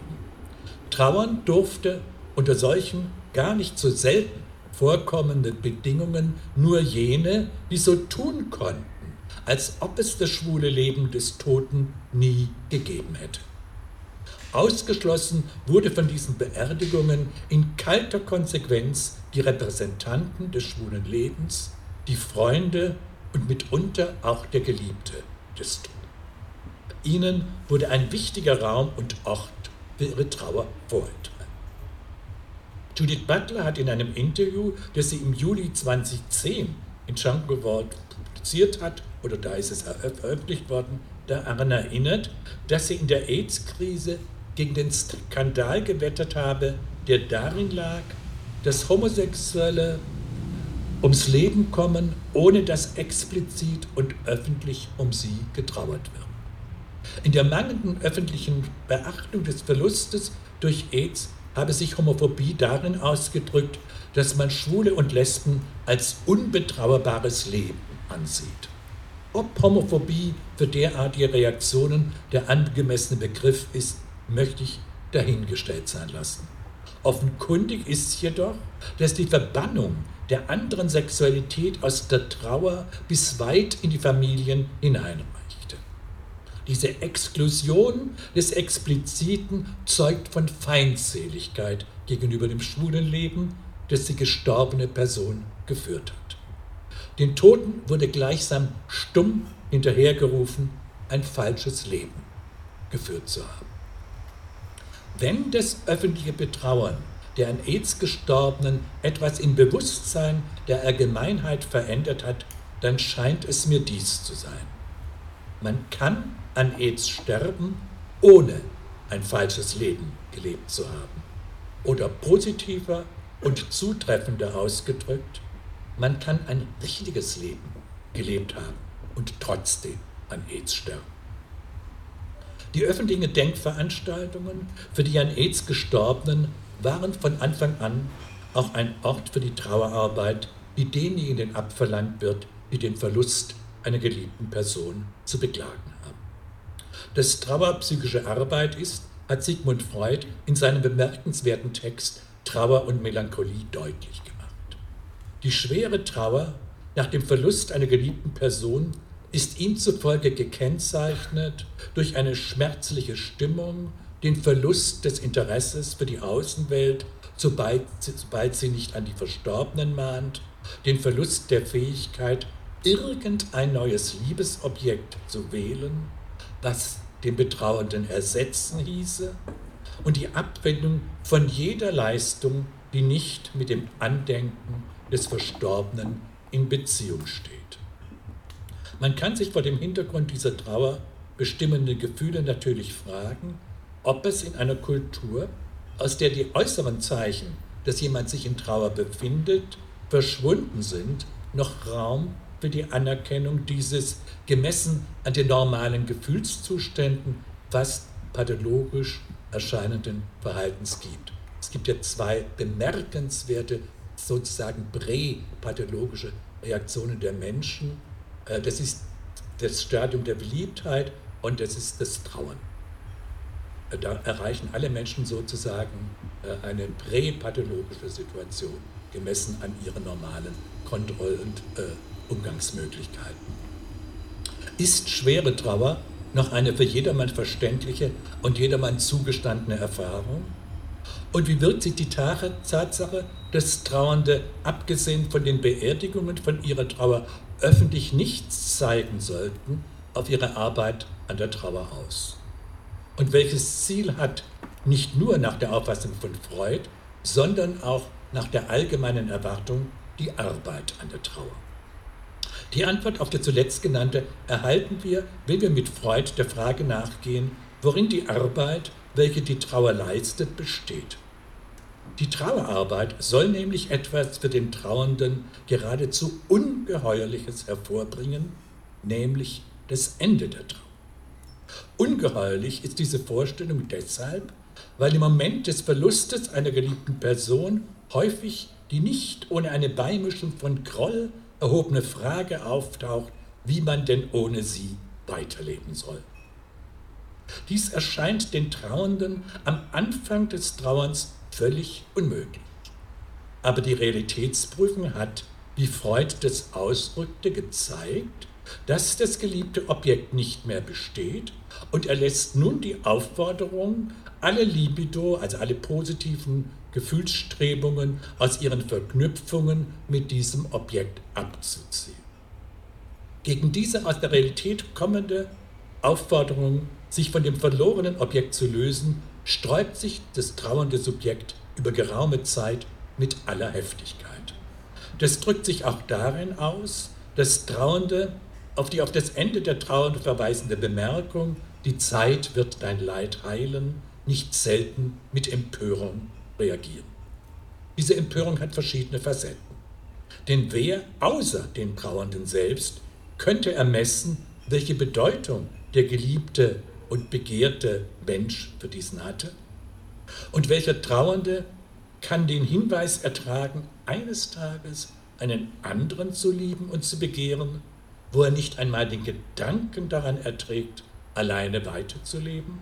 [SPEAKER 1] Trauern durfte unter solchen gar nicht so selten vorkommenden Bedingungen nur jene, die so tun konnten, als ob es das schwule Leben des Toten nie gegeben hätte. Ausgeschlossen wurde von diesen Beerdigungen in kalter Konsequenz die Repräsentanten des schwulen Lebens, die Freunde und mitunter auch der Geliebte des Toten. Ihnen wurde ein wichtiger Raum und Ort für ihre Trauer vorenthalten. Judith Butler hat in einem Interview, das sie im Juli 2010 in Jungle World publiziert hat, oder da ist es veröffentlicht worden, daran erinnert, dass sie in der AIDS-Krise gegen den Skandal gewettert habe, der darin lag, dass Homosexuelle ums Leben kommen, ohne dass explizit und öffentlich um sie getrauert wird. In der mangelnden öffentlichen Beachtung des Verlustes durch AIDS habe sich Homophobie darin ausgedrückt, dass man Schwule und Lesben als unbetrauerbares Leben ansieht. Ob Homophobie für derartige Reaktionen der angemessene Begriff ist, möchte ich dahingestellt sein lassen. Offenkundig ist jedoch, dass die Verbannung der anderen Sexualität aus der Trauer bis weit in die Familien hineinreichte. Diese Exklusion des Expliziten zeugt von Feindseligkeit gegenüber dem schwulen Leben, das die gestorbene Person geführt hat. Den Toten wurde gleichsam stumm hinterhergerufen, ein falsches Leben geführt zu haben. Wenn das öffentliche Betrauern der an AIDS Gestorbenen etwas im Bewusstsein der Allgemeinheit verändert hat, dann scheint es mir dies zu sein. Man kann an AIDS sterben, ohne ein falsches Leben gelebt zu haben. Oder positiver und zutreffender ausgedrückt, man kann ein richtiges Leben gelebt haben und trotzdem an AIDS sterben. Die öffentlichen Denkveranstaltungen für die an AIDS Gestorbenen waren von Anfang an auch ein Ort für die Trauerarbeit, die denjenigen abverlangt wird, die den Verlust einer geliebten Person zu beklagen haben. Dass Trauer psychische Arbeit ist, hat Sigmund Freud in seinem bemerkenswerten Text Trauer und Melancholie deutlich gemacht. Die schwere Trauer nach dem Verlust einer geliebten Person ist ihm zufolge gekennzeichnet durch eine schmerzliche Stimmung, den Verlust des Interesses für die Außenwelt, sobald, sobald sie nicht an die Verstorbenen mahnt, den Verlust der Fähigkeit, irgendein neues Liebesobjekt zu wählen, was den Betrauernden ersetzen hieße, und die Abwendung von jeder Leistung, die nicht mit dem Andenken des Verstorbenen in Beziehung steht. Man kann sich vor dem Hintergrund dieser Trauer bestimmende Gefühle natürlich fragen, ob es in einer Kultur, aus der die äußeren Zeichen, dass jemand sich in Trauer befindet, verschwunden sind, noch Raum für die Anerkennung dieses gemessen an den normalen Gefühlszuständen fast pathologisch erscheinenden Verhaltens gibt. Es gibt ja zwei bemerkenswerte, sozusagen präpathologische Reaktionen der Menschen. Äh, das ist das Stadium der Beliebtheit und das ist das Trauen. Äh, da erreichen alle Menschen sozusagen äh, eine präpathologische Situation, gemessen an ihren normalen Kontroll- und Umgangsmöglichkeiten. Ist schwere Trauer noch eine für jedermann verständliche und jedermann zugestandene Erfahrung? Und wie wirkt sich die Tatsache, dass Trauernde, abgesehen von den Beerdigungen von ihrer Trauer, öffentlich nichts zeigen sollten, auf ihre Arbeit an der Trauer aus? Und welches Ziel hat nicht nur nach der Auffassung von Freud, sondern auch nach der allgemeinen Erwartung die Arbeit an der Trauer? Die Antwort auf die zuletzt genannte erhalten wir, wenn wir mit Freud der Frage nachgehen, worin die Arbeit, welche die Trauer leistet, besteht. Die Trauerarbeit soll nämlich etwas für den Trauernden geradezu Ungeheuerliches hervorbringen, nämlich das Ende der Trauer. Ungeheuerlich ist diese Vorstellung deshalb, weil im Moment des Verlustes einer geliebten Person häufig die nicht ohne eine Beimischung von Groll erhobene Frage auftaucht, wie man denn ohne sie weiterleben soll. Dies erscheint den Trauernden am Anfang des Trauerns völlig unmöglich. Aber die Realitätsprüfung hat, wie Freud das ausdrückte, gezeigt, dass das geliebte Objekt nicht mehr besteht und er lässt nun die Aufforderung, alle Libido, also alle positiven Gefühlsstrebungen aus ihren Verknüpfungen mit diesem Objekt abzuziehen. Gegen diese aus der Realität kommende Aufforderung, sich von dem verlorenen Objekt zu lösen, sträubt sich das trauernde Subjekt über geraume Zeit mit aller Heftigkeit. Das drückt sich auch darin aus, dass Trauernde auf die auf das Ende der Trauer verweisende Bemerkung, die Zeit wird dein Leid heilen, nicht selten mit Empörung reagieren. Diese Empörung hat verschiedene Facetten. Denn wer außer den Trauernden selbst könnte ermessen, welche Bedeutung der geliebte und begehrte Mensch für diesen hatte? Und welcher Trauernde kann den Hinweis ertragen, eines Tages einen anderen zu lieben und zu begehren, wo er nicht einmal den Gedanken daran erträgt, alleine weiterzuleben?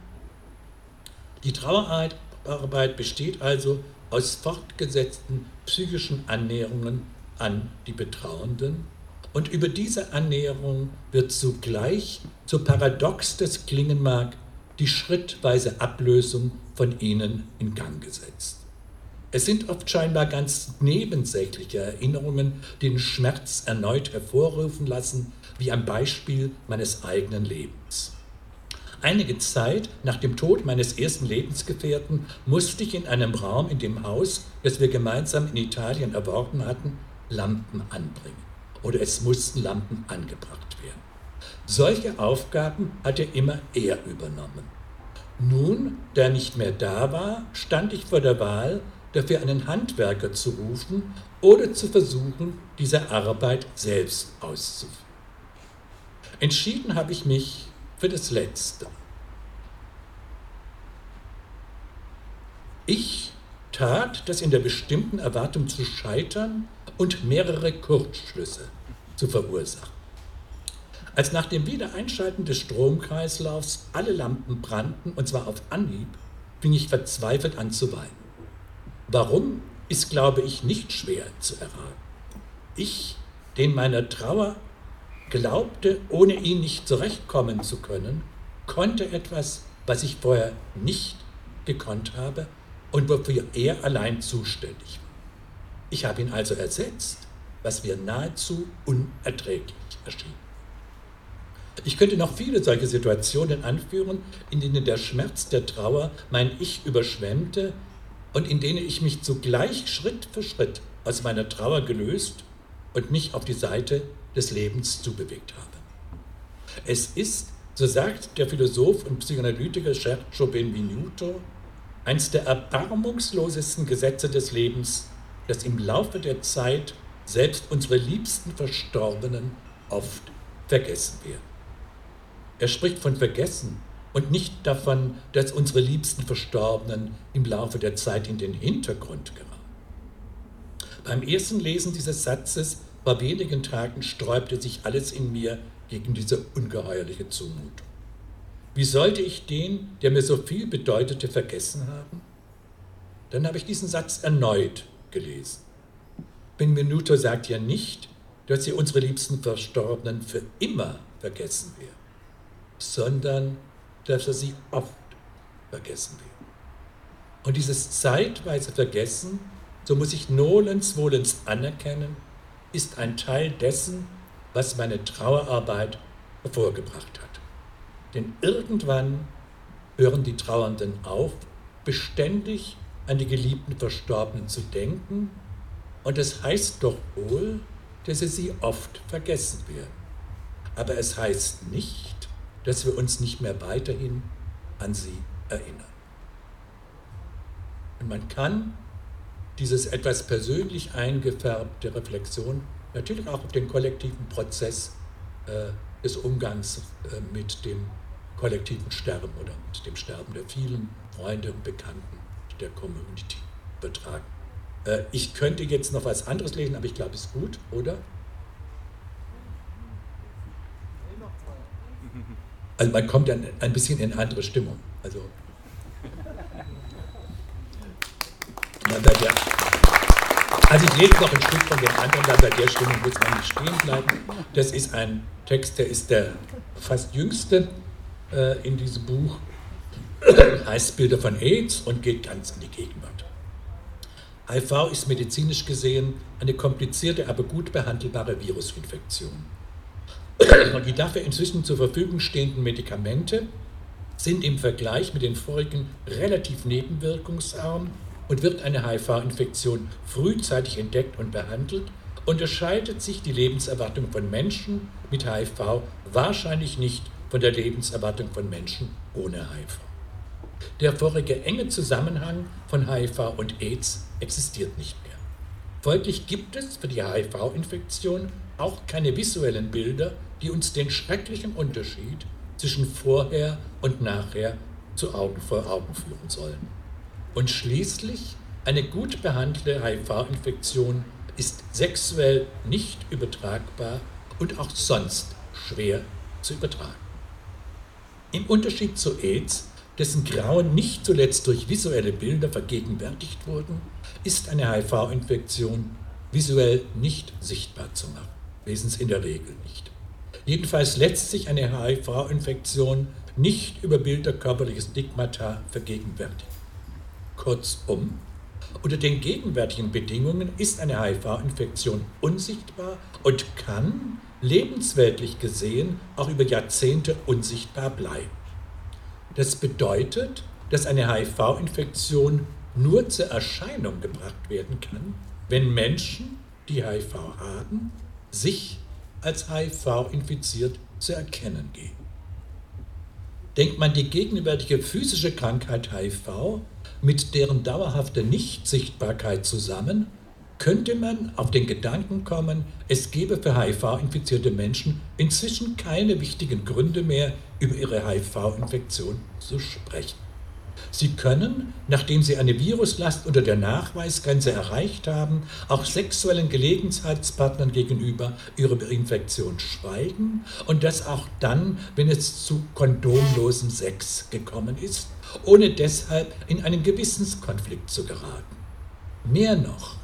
[SPEAKER 1] Die Trauerarbeit besteht also aus fortgesetzten psychischen Annäherungen an die Betrauenden und über diese Annäherung wird zugleich, so paradox das klingen mag, die schrittweise Ablösung von ihnen in Gang gesetzt. Es sind oft scheinbar ganz nebensächliche Erinnerungen, die den Schmerz erneut hervorrufen lassen, wie am Beispiel meines eigenen Lebens. Einige Zeit nach dem Tod meines ersten Lebensgefährten musste ich in einem Raum in dem Haus, das wir gemeinsam in Italien erworben hatten, Lampen anbringen. Oder es mussten Lampen angebracht werden. Solche Aufgaben hatte immer er übernommen. Nun, da er nicht mehr da war, stand ich vor der Wahl, dafür einen Handwerker zu rufen oder zu versuchen, diese Arbeit selbst auszuführen. Entschieden habe ich mich für das Letzte. Ich tat das in der bestimmten Erwartung zu scheitern und mehrere Kurzschlüsse zu verursachen. Als nach dem Wiedereinschalten des Stromkreislaufs alle Lampen brannten, und zwar auf Anhieb, fing ich verzweifelt an zu weinen. Warum, ist, glaube ich, nicht schwer zu erraten. Ich, den meiner Trauer glaubte, ohne ihn nicht zurechtkommen zu können, konnte etwas, was ich vorher nicht gekonnt habe und wofür er allein zuständig war. Ich habe ihn also ersetzt, was mir nahezu unerträglich erschien. Ich könnte noch viele solche Situationen anführen, in denen der Schmerz der Trauer mein Ich überschwemmte und in denen ich mich zugleich Schritt für Schritt aus meiner Trauer gelöst und mich auf die Seite des Lebens zubewegt habe. Es ist, so sagt der Philosoph und Psychoanalytiker Sergio Benvenuto, eines der erbarmungslosesten Gesetze des Lebens, dass im Laufe der Zeit selbst unsere liebsten Verstorbenen oft vergessen werden. Er spricht von Vergessen und nicht davon, dass unsere liebsten Verstorbenen im Laufe der Zeit in den Hintergrund geraten. Beim ersten Lesen dieses Satzes vor wenigen Tagen sträubte sich alles in mir gegen diese ungeheuerliche Zumutung. Wie sollte ich den, der mir so viel bedeutete, vergessen haben? Dann habe ich diesen Satz erneut gelesen. Benvenuto sagt ja nicht, dass sie unsere liebsten Verstorbenen für immer vergessen werden, sondern dass er sie oft vergessen wird. Und dieses zeitweise Vergessen, so muss ich nolens wohlens anerkennen, ist ein Teil dessen, was meine Trauerarbeit hervorgebracht hat. Denn irgendwann hören die Trauernden auf, beständig an die geliebten Verstorbenen zu denken, und es heißt doch wohl, dass sie sie oft vergessen werden. Aber es heißt nicht, dass wir uns nicht mehr weiterhin an sie erinnern. Und man kann dieses etwas persönlich eingefärbte Reflexion natürlich auch auf den kollektiven Prozess äh, des Umgangs äh, mit dem kollektiven Sterben oder mit dem Sterben der vielen Freunde und Bekannten der Community übertragen. Äh, ich könnte jetzt noch was anderes lesen, aber ich glaube, es ist gut, oder? Also man kommt dann ein bisschen in andere Stimmung. Also, der, also ich lese noch ein Stück von dem anderen, dann bei der Stimmung muss man nicht stehen bleiben. Das ist ein Text, der ist der fast jüngste äh, in diesem Buch, *coughs* heißt Bilder von AIDS und geht ganz in die Gegenwart. HIV ist medizinisch gesehen eine komplizierte, aber gut behandelbare Virusinfektion. *coughs* Und die dafür inzwischen zur Verfügung stehenden Medikamente sind im Vergleich mit den vorigen relativ nebenwirkungsarm und wird eine HIV-Infektion frühzeitig entdeckt und behandelt, unterscheidet sich die Lebenserwartung von Menschen mit HIV wahrscheinlich nicht von der Lebenserwartung von Menschen ohne HIV. Der vorige enge Zusammenhang von HIV und AIDS existiert nicht mehr. Folglich gibt es für die HIV-Infektion auch keine visuellen Bilder die uns den schrecklichen Unterschied zwischen vorher und nachher zu Augen vor Augen führen sollen. Und schließlich eine gut behandelte HIV-Infektion ist sexuell nicht übertragbar und auch sonst schwer zu übertragen. Im Unterschied zu AIDS, dessen Grauen nicht zuletzt durch visuelle Bilder vergegenwärtigt wurden, ist eine HIV-Infektion visuell nicht sichtbar zu machen, wesens in der Regel nicht. Jedenfalls lässt sich eine HIV-Infektion nicht über Bilder körperliches Stigmata vergegenwärtigen. Kurzum, unter den gegenwärtigen Bedingungen ist eine HIV-Infektion unsichtbar und kann lebensweltlich gesehen auch über Jahrzehnte unsichtbar bleiben. Das bedeutet, dass eine HIV-Infektion nur zur Erscheinung gebracht werden kann, wenn Menschen, die HIV haben, sich als HIV infiziert zu erkennen geben. Denkt man die gegenwärtige physische Krankheit HIV mit deren dauerhafter Nichtsichtbarkeit zusammen, könnte man auf den Gedanken kommen, es gebe für HIV-infizierte Menschen inzwischen keine wichtigen Gründe mehr, über ihre HIV-Infektion zu sprechen. Sie können, nachdem Sie eine Viruslast unter der Nachweisgrenze erreicht haben, auch sexuellen Gelegenheitspartnern gegenüber über Infektion schweigen und das auch dann, wenn es zu kondomlosem Sex gekommen ist, ohne deshalb in einen Gewissenskonflikt zu geraten. Mehr noch,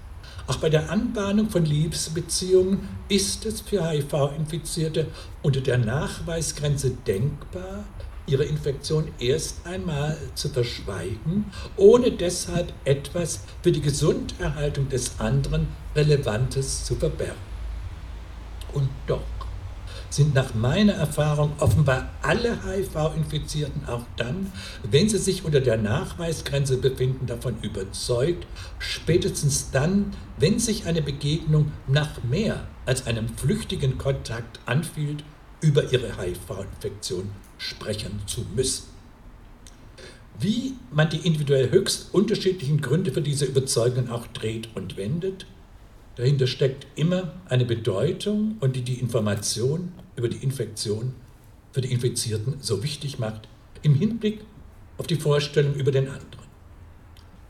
[SPEAKER 1] auch bei der Anbahnung von Liebesbeziehungen ist es für HIV-Infizierte unter der Nachweisgrenze denkbar, ihre Infektion erst einmal zu verschweigen, ohne deshalb etwas für die Gesunderhaltung des anderen Relevantes zu verbergen. Und doch sind nach meiner Erfahrung offenbar alle HIV-Infizierten auch dann, wenn sie sich unter der Nachweisgrenze befinden, davon überzeugt, spätestens dann, wenn sich eine Begegnung nach mehr als einem flüchtigen Kontakt anfühlt, über ihre HIV-Infektion sprechen zu müssen. Wie man die individuell höchst unterschiedlichen Gründe für diese Überzeugungen auch dreht und wendet, Dahinter steckt immer eine Bedeutung und die die Information über die Infektion für die Infizierten so wichtig macht im Hinblick auf die Vorstellung über den anderen.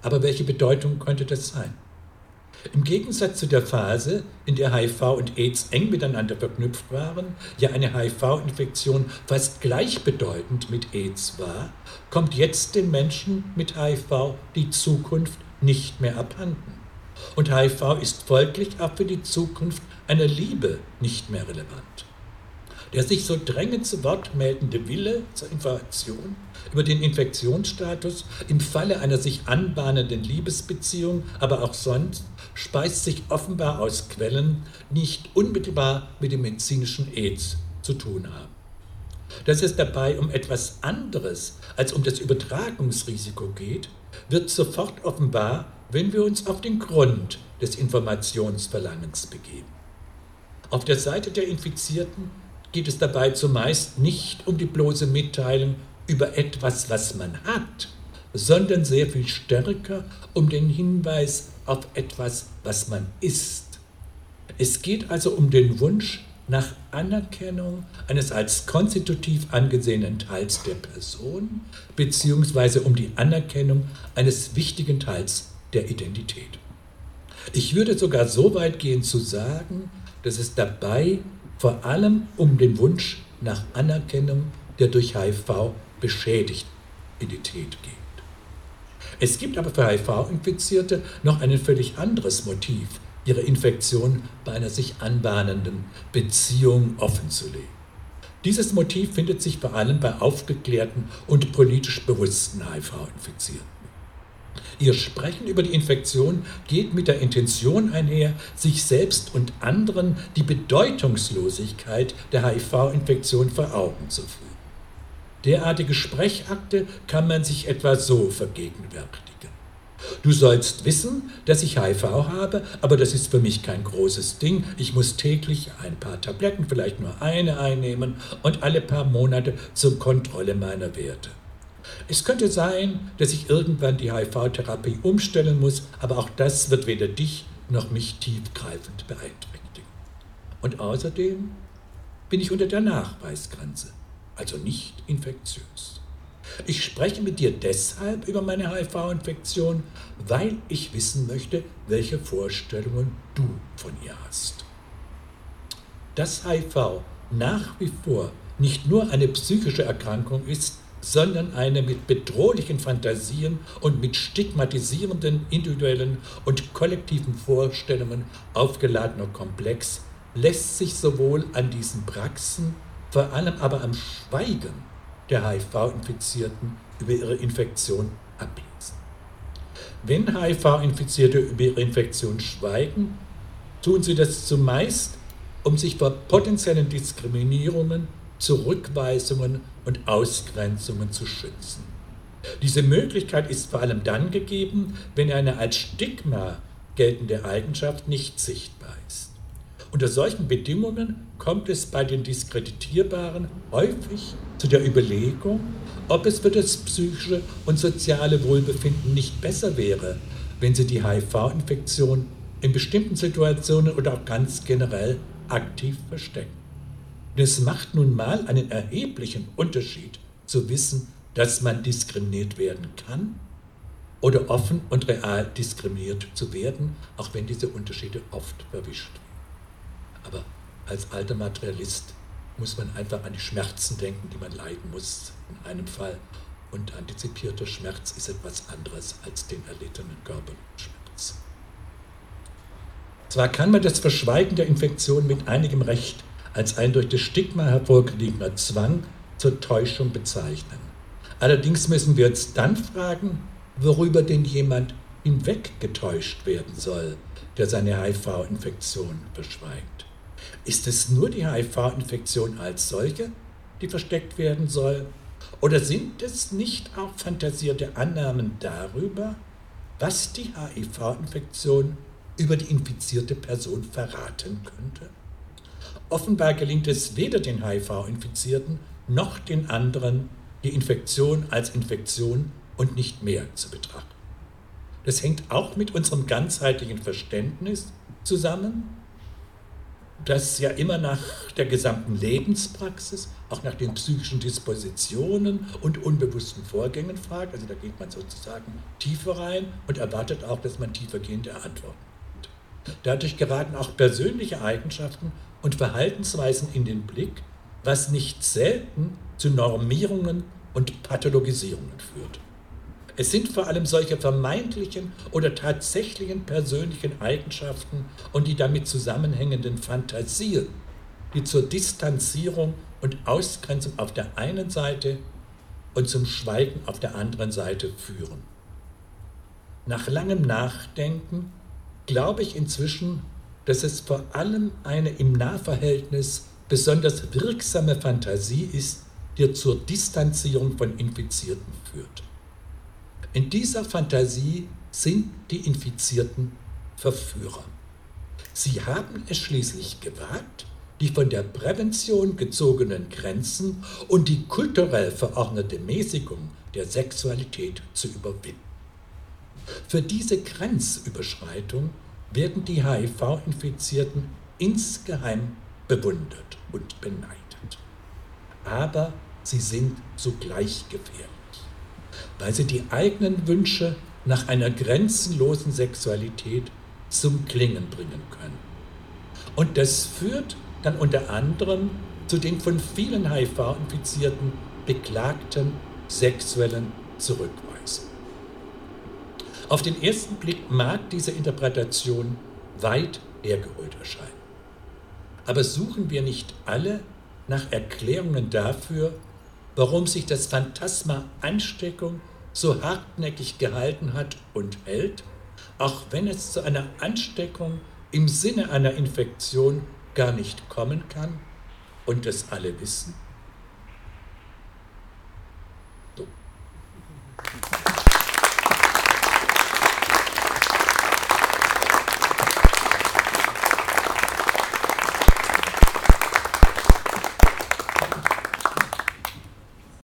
[SPEAKER 1] Aber welche Bedeutung könnte das sein? Im Gegensatz zu der Phase, in der HIV und AIDS eng miteinander verknüpft waren, ja eine HIV-Infektion fast gleichbedeutend mit AIDS war, kommt jetzt den Menschen mit HIV die Zukunft nicht mehr abhanden. Und HIV ist folglich auch für die Zukunft einer Liebe nicht mehr relevant. Der sich so drängend zu Wort meldende Wille zur Information über den Infektionsstatus im Falle einer sich anbahnenden Liebesbeziehung, aber auch sonst, speist sich offenbar aus Quellen, die nicht unmittelbar mit dem medizinischen AIDS zu tun haben. Dass es dabei um etwas anderes als um das Übertragungsrisiko geht, wird sofort offenbar, wenn wir uns auf den Grund des Informationsverlangens begeben. Auf der Seite der Infizierten geht es dabei zumeist nicht um die bloße Mitteilung über etwas, was man hat, sondern sehr viel stärker um den Hinweis auf etwas, was man ist. Es geht also um den Wunsch nach Anerkennung eines als konstitutiv angesehenen Teils der Person, beziehungsweise um die Anerkennung eines wichtigen Teils der Identität. Ich würde sogar so weit gehen zu sagen, dass es dabei vor allem um den Wunsch nach Anerkennung der durch HIV beschädigten Identität geht. Es gibt aber für HIV-Infizierte noch ein völlig anderes Motiv, ihre Infektion bei einer sich anbahnenden Beziehung offenzulegen. Dieses Motiv findet sich vor allem bei aufgeklärten und politisch bewussten HIV-Infizierten. Ihr Sprechen über die Infektion geht mit der Intention einher, sich selbst und anderen die Bedeutungslosigkeit der HIV-Infektion vor Augen zu führen. Derartige Sprechakte kann man sich etwa so vergegenwärtigen. Du sollst wissen, dass ich HIV habe, aber das ist für mich kein großes Ding. Ich muss täglich ein paar Tabletten, vielleicht nur eine einnehmen und alle paar Monate zur Kontrolle meiner Werte. Es könnte sein, dass ich irgendwann die HIV-Therapie umstellen muss, aber auch das wird weder dich noch mich tiefgreifend beeinträchtigen. Und außerdem bin ich unter der Nachweisgrenze, also nicht infektiös. Ich spreche mit dir deshalb über meine HIV-Infektion, weil ich wissen möchte, welche Vorstellungen du von ihr hast. Dass HIV nach wie vor nicht nur eine psychische Erkrankung ist, sondern eine mit bedrohlichen Fantasien und mit stigmatisierenden individuellen und kollektiven Vorstellungen aufgeladener Komplex lässt sich sowohl an diesen Praxen, vor allem aber am Schweigen der HIV-Infizierten über ihre Infektion ablesen. Wenn HIV-Infizierte über ihre Infektion schweigen, tun sie das zumeist, um sich vor potenziellen Diskriminierungen, Zurückweisungen und Ausgrenzungen zu schützen. Diese Möglichkeit ist vor allem dann gegeben, wenn eine als Stigma geltende Eigenschaft nicht sichtbar ist. Unter solchen Bedingungen kommt es bei den Diskreditierbaren häufig zu der Überlegung, ob es für das psychische und soziale Wohlbefinden nicht besser wäre, wenn sie die HIV-Infektion in bestimmten Situationen oder auch ganz generell aktiv verstecken. Und es macht nun mal einen erheblichen Unterschied zu wissen, dass man diskriminiert werden kann oder offen und real diskriminiert zu werden, auch wenn diese Unterschiede oft verwischt werden. Aber als alter Materialist muss man einfach an die Schmerzen denken, die man leiden muss in einem Fall. Und antizipierter Schmerz ist etwas anderes als den erlittenen Körperschmerz. Zwar kann man das Verschweigen der Infektion mit einigem Recht als ein durch das Stigma hervorgegebener Zwang zur Täuschung bezeichnen. Allerdings müssen wir uns dann fragen, worüber denn jemand hinweggetäuscht werden soll, der seine HIV-Infektion verschweigt. Ist es nur die HIV-Infektion als solche, die versteckt werden soll? Oder sind es nicht auch fantasierte Annahmen darüber, was die HIV-Infektion über die infizierte Person verraten könnte? Offenbar gelingt es weder den HIV-Infizierten noch den anderen, die Infektion als Infektion und nicht mehr zu betrachten. Das hängt auch mit unserem ganzheitlichen Verständnis zusammen, das ja immer nach der gesamten Lebenspraxis, auch nach den psychischen Dispositionen und unbewussten Vorgängen fragt. Also da geht man sozusagen tiefer rein und erwartet auch, dass man tiefergehende Antworten gibt. Dadurch geraten auch persönliche Eigenschaften und Verhaltensweisen in den Blick, was nicht selten zu Normierungen und Pathologisierungen führt. Es sind vor allem solche vermeintlichen oder tatsächlichen persönlichen Eigenschaften und die damit zusammenhängenden Fantasien, die zur Distanzierung und Ausgrenzung auf der einen Seite und zum Schweigen auf der anderen Seite führen. Nach langem Nachdenken glaube ich inzwischen, dass es vor allem eine im Nahverhältnis besonders wirksame Fantasie ist, die zur Distanzierung von Infizierten führt. In dieser Fantasie sind die Infizierten Verführer. Sie haben es schließlich gewagt, die von der Prävention gezogenen Grenzen und die kulturell verordnete Mäßigung der Sexualität zu überwinden. Für diese Grenzüberschreitung werden die HIV-Infizierten insgeheim bewundert und beneidet. Aber sie sind zugleich gefährlich weil sie die eigenen Wünsche nach einer grenzenlosen Sexualität zum Klingen bringen können. Und das führt dann unter anderem zu den von vielen HIV-Infizierten beklagten sexuellen Zurückweisungen auf den ersten Blick mag diese Interpretation weit hergeholt erscheinen. Aber suchen wir nicht alle nach Erklärungen dafür, warum sich das Phantasma Ansteckung so hartnäckig gehalten hat und hält, auch wenn es zu einer Ansteckung im Sinne einer Infektion gar nicht kommen kann und das alle wissen? So.